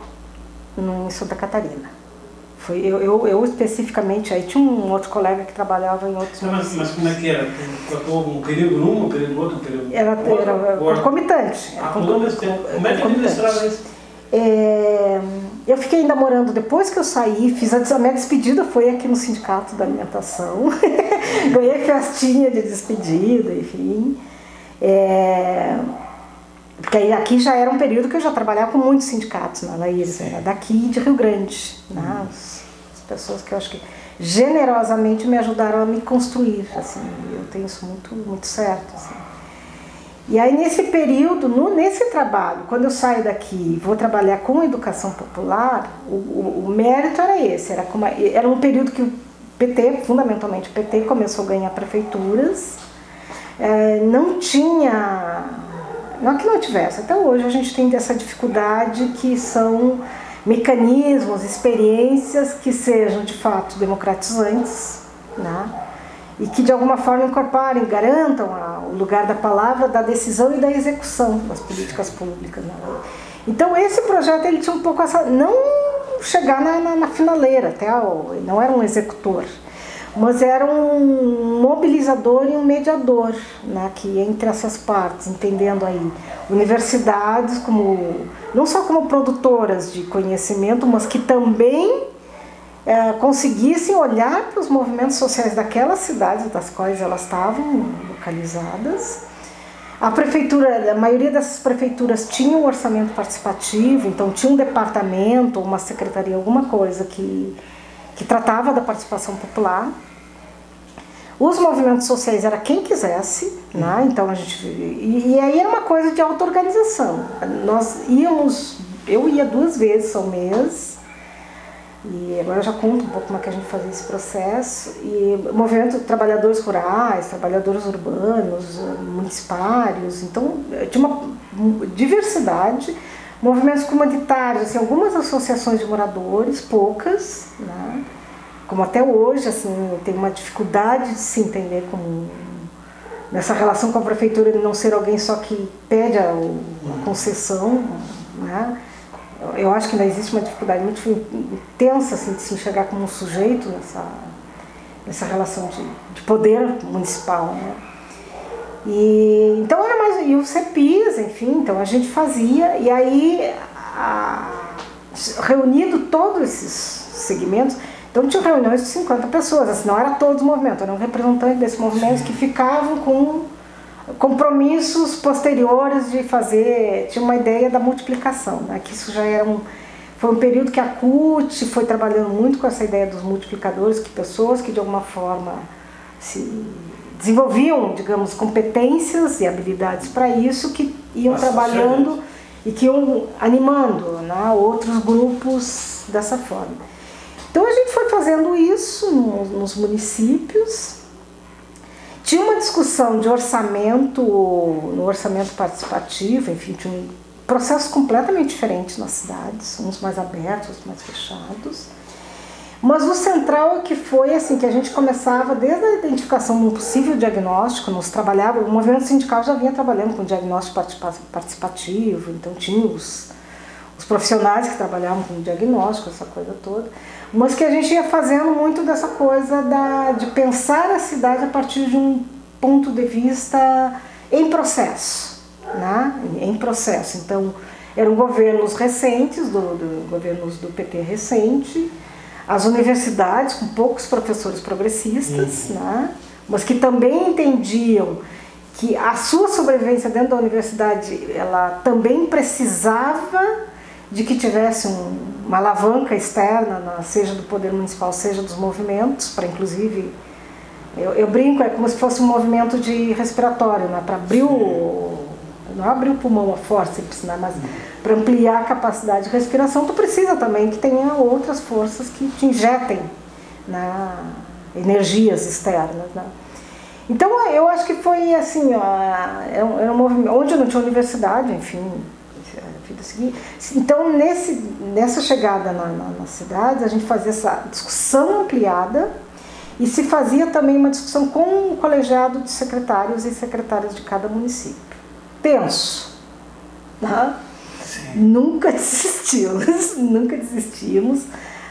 em Santa Catarina. Foi, eu, eu, eu, especificamente, aí tinha um outro colega que trabalhava em outros Não, mas, mas, como é que era? Um período num, um período no outro, um período Era, outro, era concomitante. Ah. Como é que administrava isso? É, eu fiquei ainda morando depois que eu saí, fiz a, a minha despedida foi aqui no Sindicato da Alimentação. (laughs) Ganhei festinha de despedida, enfim. É, porque aí, aqui já era um período que eu já trabalhava com muitos sindicatos na Laíris, era daqui de Rio Grande. Né? Uhum. As, as, pessoas que eu acho que generosamente me ajudaram a me construir. Assim, eu tenho isso muito, muito certo. Assim. E aí nesse período, no, nesse trabalho, quando eu saio daqui e vou trabalhar com educação popular, o, o, o mérito era esse, era, era um período que o PT, fundamentalmente o PT, começou a ganhar prefeituras, é, não tinha, não que não tivesse, até hoje a gente tem essa dificuldade que são mecanismos, experiências que sejam de fato democratizantes, né? E que de alguma forma incorporem, garantam o lugar da palavra, da decisão e da execução das políticas públicas. Né? Então esse projeto ele tinha um pouco essa não chegar na, na, na finaleira, até não era um executor, mas era um mobilizador e um mediador, né, que entre essas partes, entendendo aí universidades como não só como produtoras de conhecimento, mas que também é, conseguissem olhar para os movimentos sociais daquelas cidades das quais elas estavam localizadas. A prefeitura, a maioria dessas prefeituras tinha um orçamento participativo, então tinha um departamento, uma secretaria, alguma coisa que, que tratava da participação popular. Os movimentos sociais era quem quisesse, né? Então a gente e, e aí era uma coisa de auto-organização. Nós íamos, eu ia duas vezes ao mês e agora eu já conto um pouco como é que a gente fazia esse processo. E movimento trabalhadores rurais, trabalhadores urbanos, municipários, então tinha uma diversidade. Movimentos comunitários, assim, algumas associações de moradores, poucas, né? como até hoje, assim, tem uma dificuldade de se entender como nessa relação com a prefeitura de não ser alguém só que pede a, a concessão, né? Eu acho que ainda existe uma dificuldade muito intensa assim, de se enxergar como um sujeito nessa, nessa relação de, de poder municipal. Né? E, então era mais. E o CEPIS, enfim, então a gente fazia, e aí, a, reunido todos esses segmentos, então tinha reuniões de 50 pessoas, assim, não era todos os movimentos, eram representantes desses movimentos que ficavam com compromissos posteriores de fazer, tinha uma ideia da multiplicação, né? que isso já era um, foi um período que a CUT foi trabalhando muito com essa ideia dos multiplicadores, que pessoas que de alguma forma se desenvolviam, digamos, competências e habilidades para isso, que iam Nossa, trabalhando e que iam animando né? outros grupos dessa forma. Então a gente foi fazendo isso nos municípios, tinha uma discussão de orçamento, no orçamento participativo, enfim, tinha um processos completamente diferentes nas cidades, uns mais abertos, outros mais fechados. Mas o central é que foi assim que a gente começava desde a identificação de um possível diagnóstico, nos trabalhava, o movimento sindical já vinha trabalhando com diagnóstico participativo, então tinha os, os profissionais que trabalhavam com diagnóstico, essa coisa toda mas que a gente ia fazendo muito dessa coisa da, de pensar a cidade a partir de um ponto de vista em processo, né? em processo. Então, eram governos recentes, do, do governos do PT recente, as universidades com poucos professores progressistas, né? mas que também entendiam que a sua sobrevivência dentro da universidade ela também precisava de que tivesse um, uma alavanca externa, seja do poder municipal, seja dos movimentos, para inclusive eu, eu, brinco é como se fosse um movimento de respiratório, né? para abrir o não é abrir o pulmão a forceps, né? mas para ampliar a capacidade de respiração, tu precisa também que tenha outras forças que te injetem né? energias externas. Né? Então eu acho que foi assim, ó, era um, era um movimento, onde não tinha universidade, enfim. Então nesse, nessa chegada na, na, nas cidades, a gente fazia essa discussão ampliada e se fazia também uma discussão com o colegiado de secretários e secretárias de cada município. Tenso. Né? Nunca (laughs) desistimos, nunca desistimos.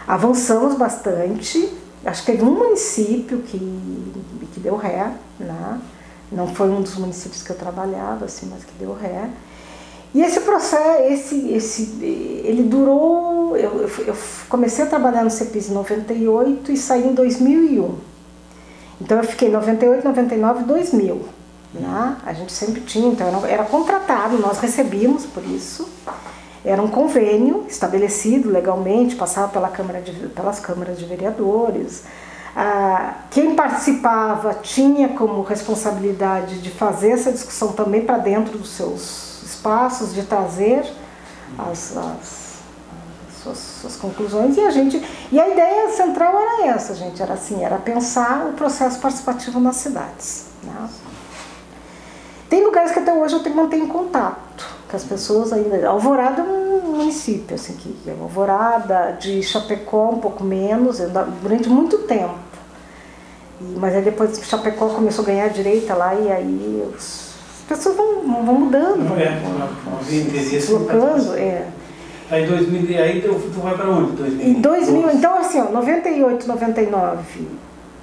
Avançamos bastante. Acho que teve um município que, que deu ré, né? não foi um dos municípios que eu trabalhava, assim, mas que deu ré. E esse processo, esse, esse, ele durou. Eu, eu comecei a trabalhar no CEPIS em 98 e saí em 2001. Então eu fiquei 98, 99, 2000. Né? A gente sempre tinha, então era, era contratado, nós recebíamos por isso. Era um convênio estabelecido legalmente, passava pela câmara de, pelas câmaras de vereadores. Ah, quem participava tinha como responsabilidade de fazer essa discussão também para dentro dos seus espaços, de trazer as, as suas, suas, conclusões e a gente e a ideia central era essa gente era assim era pensar o processo participativo nas cidades né? tem lugares que até hoje eu tenho mantenho contato que as pessoas ainda. Alvorada é um município, assim, que é Alvorada, de Chapecó um pouco menos, durante muito tempo. E, mas aí depois Chapecó começou a ganhar direita lá e aí os, pessoas vão, vão mudando, vão, é, vão, se deslocando. É. Aí, 2000, aí tu, tu vai para onde? 2000? Em 2000, então assim, ó, 98, 99,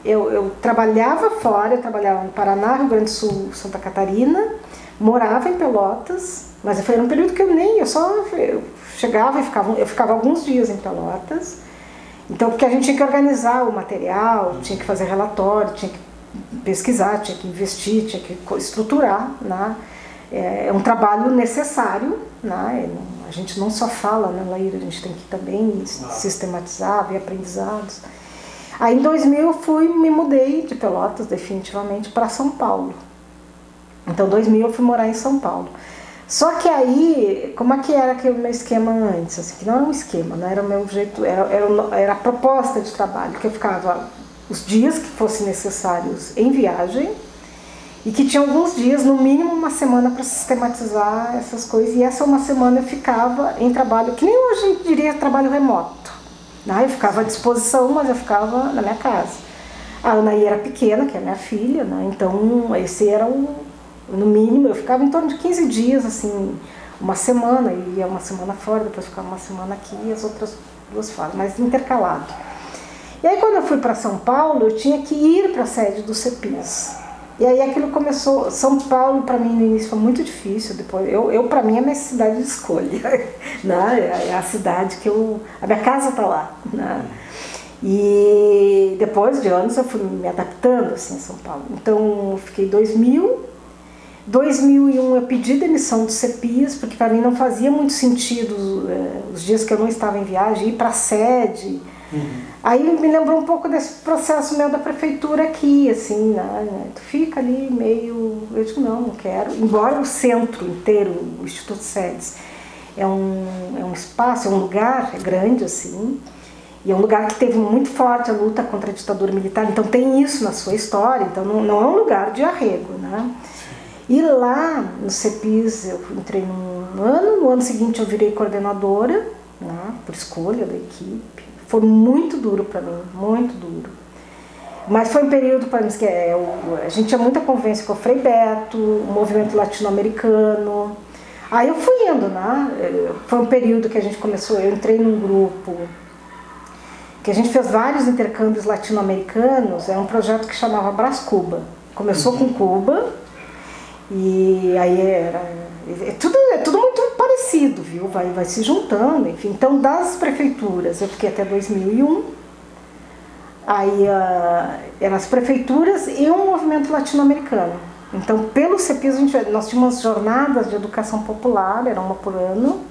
eu, eu trabalhava fora, eu trabalhava no Paraná, Rio Grande do Sul, Santa Catarina, morava em Pelotas, mas foi um período que eu nem, eu só eu chegava e ficava, eu ficava alguns dias em Pelotas. Então, porque a gente tinha que organizar o material, tinha que fazer relatório, tinha que pesquisar, tinha que investir, tinha que estruturar, né? É, é um trabalho necessário, né? A gente não só fala, né, Laíra? A gente tem que também sistematizar, ver aprendizados. Aí em 2000 eu fui, me mudei de Pelotas definitivamente para São Paulo. Então, em 2000 eu fui morar em São Paulo. Só que aí, como é que era aquele meu esquema antes? Assim, que não era um esquema, não era o meu jeito, era, era, era a proposta de trabalho, que eu ficava os dias que fossem necessários em viagem e que tinha alguns dias, no mínimo uma semana para sistematizar essas coisas. E essa uma semana eu ficava em trabalho, que nem hoje a gente diria trabalho remoto. Né? Eu ficava à disposição, mas eu ficava na minha casa. A Anaí era pequena, que é minha filha, né? então esse era o, no mínimo, eu ficava em torno de 15 dias, assim, uma semana, ia uma semana fora, depois ficava uma semana aqui e as outras duas fora, mas intercalado. E aí quando eu fui para São Paulo, eu tinha que ir para a sede do CEPIS. E aí aquilo começou, São Paulo para mim no início foi muito difícil, depois eu, eu para mim é minha cidade de escolha, (laughs) né? É a cidade que eu, a minha casa está lá, né? E depois de anos eu fui me adaptando assim em São Paulo. Então eu fiquei 2000 2001 eu pedi demissão do CEPIS, porque para mim não fazia muito sentido, é, os dias que eu não estava em viagem, ir para a sede. Uhum. Aí me lembrou um pouco desse processo meu da prefeitura aqui, assim, né? Tu fica ali meio. Eu digo, não, não quero. Embora o centro inteiro, o Instituto Sedes, é um, é um espaço, é um lugar, grande, assim, e é um lugar que teve muito forte a luta contra a ditadura militar, então tem isso na sua história, então não, não é um lugar de arrego, né? E lá no CEPIS eu entrei num ano, no ano seguinte eu virei coordenadora, né, por escolha da equipe. Foi muito duro para mim, muito duro. Mas foi um período para mim que é, a gente tinha muita convivência com o Frei Beto, o movimento latino-americano. Aí eu fui indo, né? Foi um período que a gente começou, eu entrei num grupo que a gente fez vários intercâmbios latino-americanos, é um projeto que chamava Brás Cuba. Começou uhum. com Cuba, e aí era. É tudo, é tudo parecido, viu? Vai, vai se juntando, enfim. Então, das prefeituras, eu fiquei até 2001, Aí uh, eram as prefeituras e um movimento latino-americano. Então, pelo CEPIS, gente, nós tínhamos jornadas de educação popular, era uma por ano.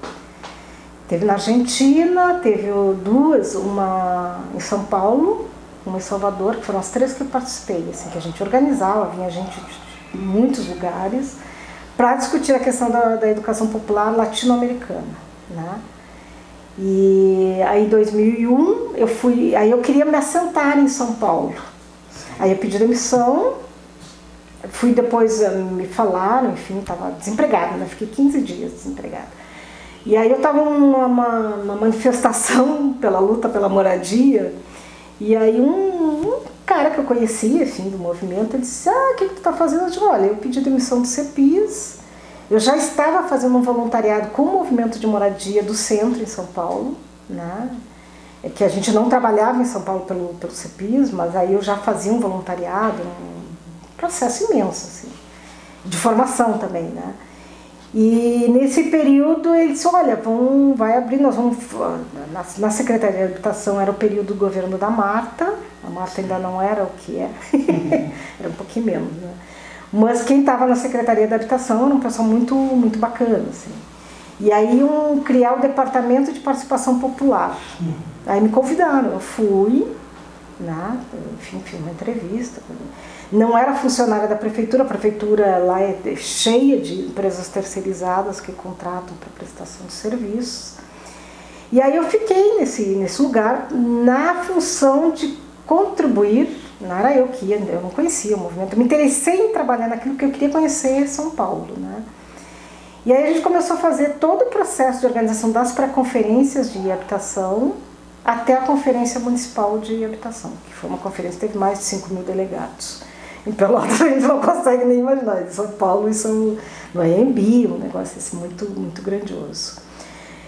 Teve na Argentina, teve duas, uma em São Paulo, uma em Salvador, que foram as três que eu participei, assim, que a gente organizava, vinha gente de muitos lugares, para discutir a questão da, da educação popular latino-americana. Né? E aí em 2001 eu fui, aí eu queria me assentar em São Paulo. Aí eu pedi demissão, fui depois eh, me falaram, enfim, estava desempregada, né? fiquei 15 dias desempregada. E aí eu estava numa uma manifestação (laughs) pela luta pela moradia, e aí um, um, cara que eu conhecia, assim, do movimento, ele disse, ah, o que, que tu está fazendo? Eu disse, olha, eu pedi demissão do CEPIS, eu já estava fazendo um voluntariado com o movimento de moradia do centro em São Paulo, né? É que a gente não trabalhava em São Paulo pelo, pelo CEPIS, mas aí eu já fazia um voluntariado, um processo imenso, assim, de formação também, né? E nesse período ele disse, olha, vamos, vai abrir, nós vamos. Na, na Secretaria de Habitação era o período do governo da Marta, a Marta ainda não era o que é, (laughs) era um pouquinho menos, né? Mas quem estava na Secretaria da Habitação era um pessoal muito, muito bacana, assim. E aí um, criar o Departamento de Participação Popular. Aí me convidaram, eu fui, né? enfim, fiz uma entrevista. Não era funcionária da prefeitura, a prefeitura lá é cheia de empresas terceirizadas que contratam para prestação de serviços. E aí eu fiquei nesse, nesse lugar na função de contribuir não era eu que ia, eu não conhecia o movimento. Eu me interessei em trabalhar naquilo que eu queria conhecer São Paulo, né? E aí a gente começou a fazer todo o processo de organização das pré-conferências de habitação até a Conferência Municipal de Habitação, que foi uma conferência que teve mais de 5 mil delegados. Em Pelotas (laughs) a gente não consegue nem imaginar. Em São Paulo isso é um, no um negócio assim, muito, muito grandioso.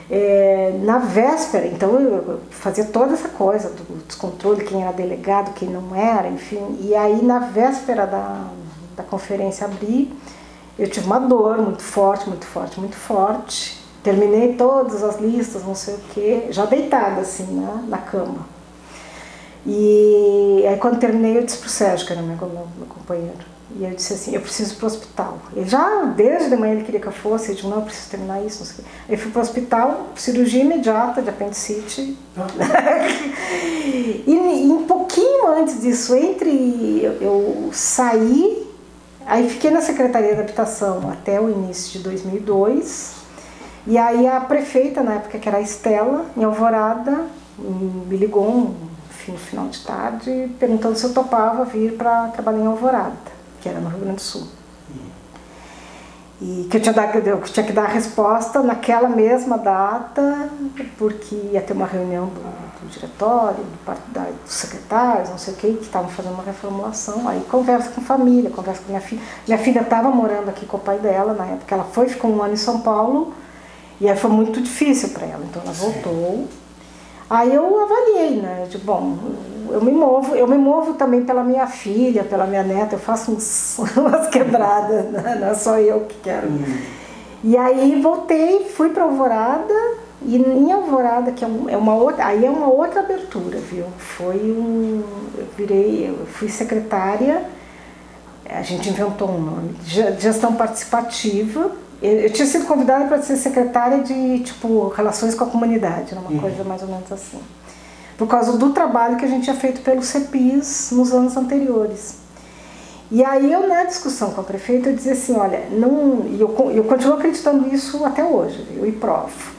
É, na véspera, então eu fazia toda essa coisa do descontrole, quem era delegado, quem não era, enfim. E aí na véspera da, da conferência abrir, eu tive uma dor muito forte, muito forte, muito forte. Terminei todas as listas, não sei o quê, já deitada assim, né, na cama. E aí quando terminei eu disse pro Sérgio, que era meu, meu, meu companheiro, e eu disse assim, eu preciso ir para o hospital. Ele já, desde de manhã, ele queria que eu fosse. Eu disse, não, eu preciso terminar isso, não sei o quê. Aí fui para o hospital, cirurgia imediata de apendicite. (laughs) e, e, um pouquinho antes disso, entre eu, eu saí, aí fiquei na Secretaria da Habitação até o início de 2002. E aí a prefeita, na época que era a Estela, em Alvorada, me ligou enfim, no final de tarde, perguntando se eu topava vir para trabalhar em Alvorada que era no Rio Grande do Sul. E que eu tinha, dado, eu tinha que dar a resposta naquela mesma data, porque ia ter uma reunião do, do diretório, do, da, dos secretários, não sei o que, que estavam fazendo uma reformulação. Aí conversa com a família, conversa com minha filha. Minha filha estava morando aqui com o pai dela na época, ela foi, ficou um ano em São Paulo, e aí foi muito difícil para ela, então ela voltou. Aí eu avaliei, né? De bom, eu me movo, eu me movo também pela minha filha, pela minha neta, eu faço uns, (laughs) umas quebradas, né? não é só eu que quero. Uhum. E aí voltei, fui para Alvorada, e em Alvorada, que é, é uma outra, aí é uma outra abertura, viu? Foi um. Eu virei, eu fui secretária, a gente inventou um nome, gestão participativa. Eu, tinha sido convidada para ser secretária de tipo relações com a comunidade, uma uhum. coisa mais ou menos assim por causa do trabalho que a gente tinha feito pelo CEPIS nos anos anteriores. E aí eu, na discussão com a prefeita, eu dizia assim, olha, não, e eu, eu continuo acreditando isso até hoje, eu e provo,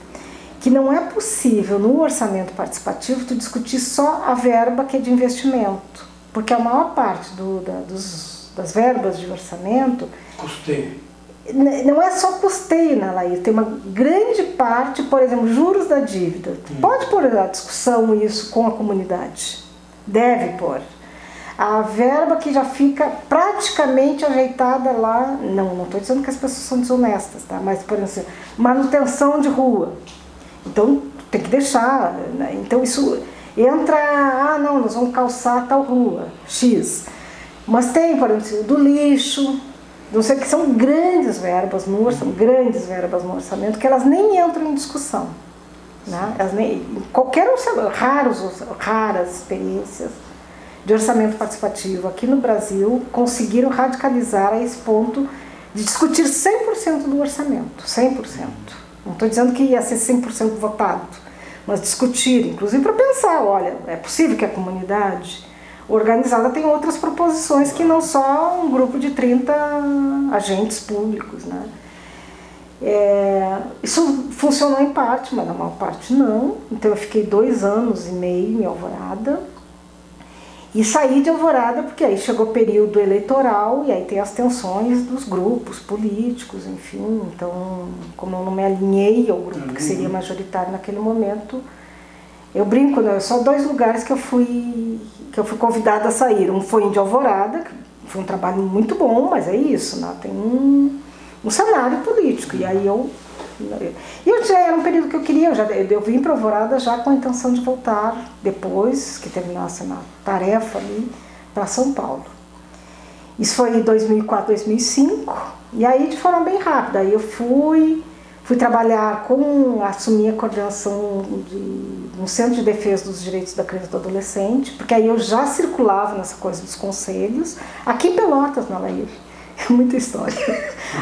que não é possível no orçamento participativo tu discutir só a verba que é de investimento, porque a maior parte do, da, dos, das verbas de orçamento... Custeio não é só custeio na Laís, tem uma grande parte, por exemplo, juros da dívida. Hum. Pode pôr a discussão isso com a comunidade. Deve pôr. A verba que já fica praticamente ajeitada lá, não, não estou dizendo que as pessoas são desonestas, tá? mas, por exemplo, manutenção de rua. Então, tem que deixar. Né? Então, isso entra, ah, não, nós vamos calçar tal rua, X. Mas tem, por exemplo, do lixo, não sei que são grandes verbas no orçamento, grandes verbas no orçamento, que elas nem entram em discussão. Né? Elas nem, qualquer orçamento, raros, raras experiências, de orçamento participativo aqui no Brasil conseguiram radicalizar a esse ponto de discutir 100% do orçamento, 100%. Não estou dizendo que ia ser 100% votado, mas discutir, inclusive para pensar, olha, é possível que a comunidade organizada tenha outras proposições que não só um grupo de 30 agentes públicos, né? É, isso funcionou em parte, mas na maior parte não. Então eu fiquei dois anos e meio em Alvorada e saí de Alvorada porque aí chegou o período eleitoral e aí tem as tensões dos grupos políticos, enfim. Então, como eu não me alinhei ao grupo que seria majoritário naquele momento, eu brinco, né? Só dois lugares que eu fui que eu fui convidada a sair. Um foi de Alvorada, que foi um trabalho muito bom, mas é isso, né? Tem um, um cenário político. E aí eu e eu já era um período que eu queria, eu, já, eu vim para Alvorada já com a intenção de voltar depois que terminasse a tarefa ali para São Paulo. Isso foi em 2004, 2005, e aí de forma bem rápida. Aí eu fui, fui trabalhar com, assumi a coordenação de um centro de defesa dos direitos da criança e do adolescente, porque aí eu já circulava nessa coisa dos conselhos, aqui em Pelotas, na Laíra. (laughs) muita história.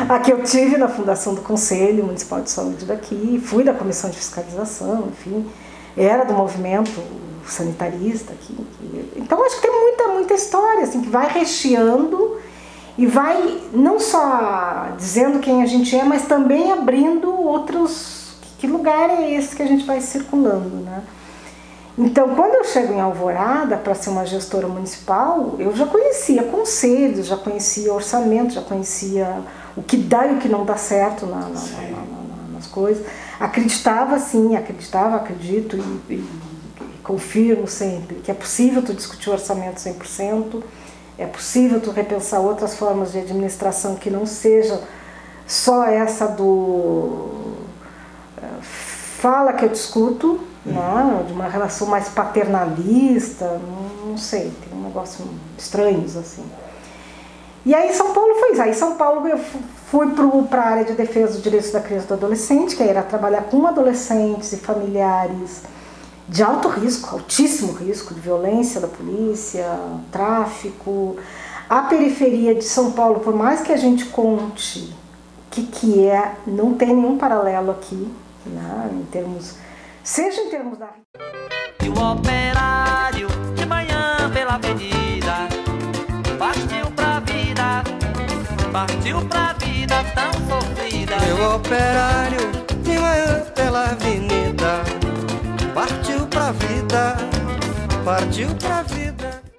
Aqui eu tive na fundação do Conselho Municipal de Saúde daqui, fui da comissão de fiscalização, enfim, era do movimento sanitarista aqui. Então acho que tem muita, muita história, assim, que vai recheando e vai não só dizendo quem a gente é, mas também abrindo outros. Que lugar é esse que a gente vai circulando, né? Então, quando eu chego em Alvorada para ser uma gestora municipal, eu já conhecia conselhos, já conhecia orçamento, já conhecia o que dá e o que não dá certo na, na, na, nas coisas. Acreditava sim, acreditava, acredito e, e, e, confirmo sempre que é possível tu discutir o orçamento 100%, é possível tu repensar outras formas de administração que não seja só essa do eh, fala que eu discuto, né? de uma relação mais paternalista, não, não sei, tem um negócio estranhos assim. E aí São Paulo foi isso. Aí São Paulo eu fui para a área de defesa dos direitos da criança e do adolescente, que era trabalhar com adolescentes e familiares de alto risco, altíssimo risco de violência da polícia, tráfico. A periferia de São Paulo, por mais que a gente conte o que, que é, não tem nenhum paralelo aqui, né, em termos seja em termos da. E o operário de manhã pela avenida partiu pra vida, partiu pra vida tão sofrida. Meu operário de manhã pela avenida vida, partiu pra vida.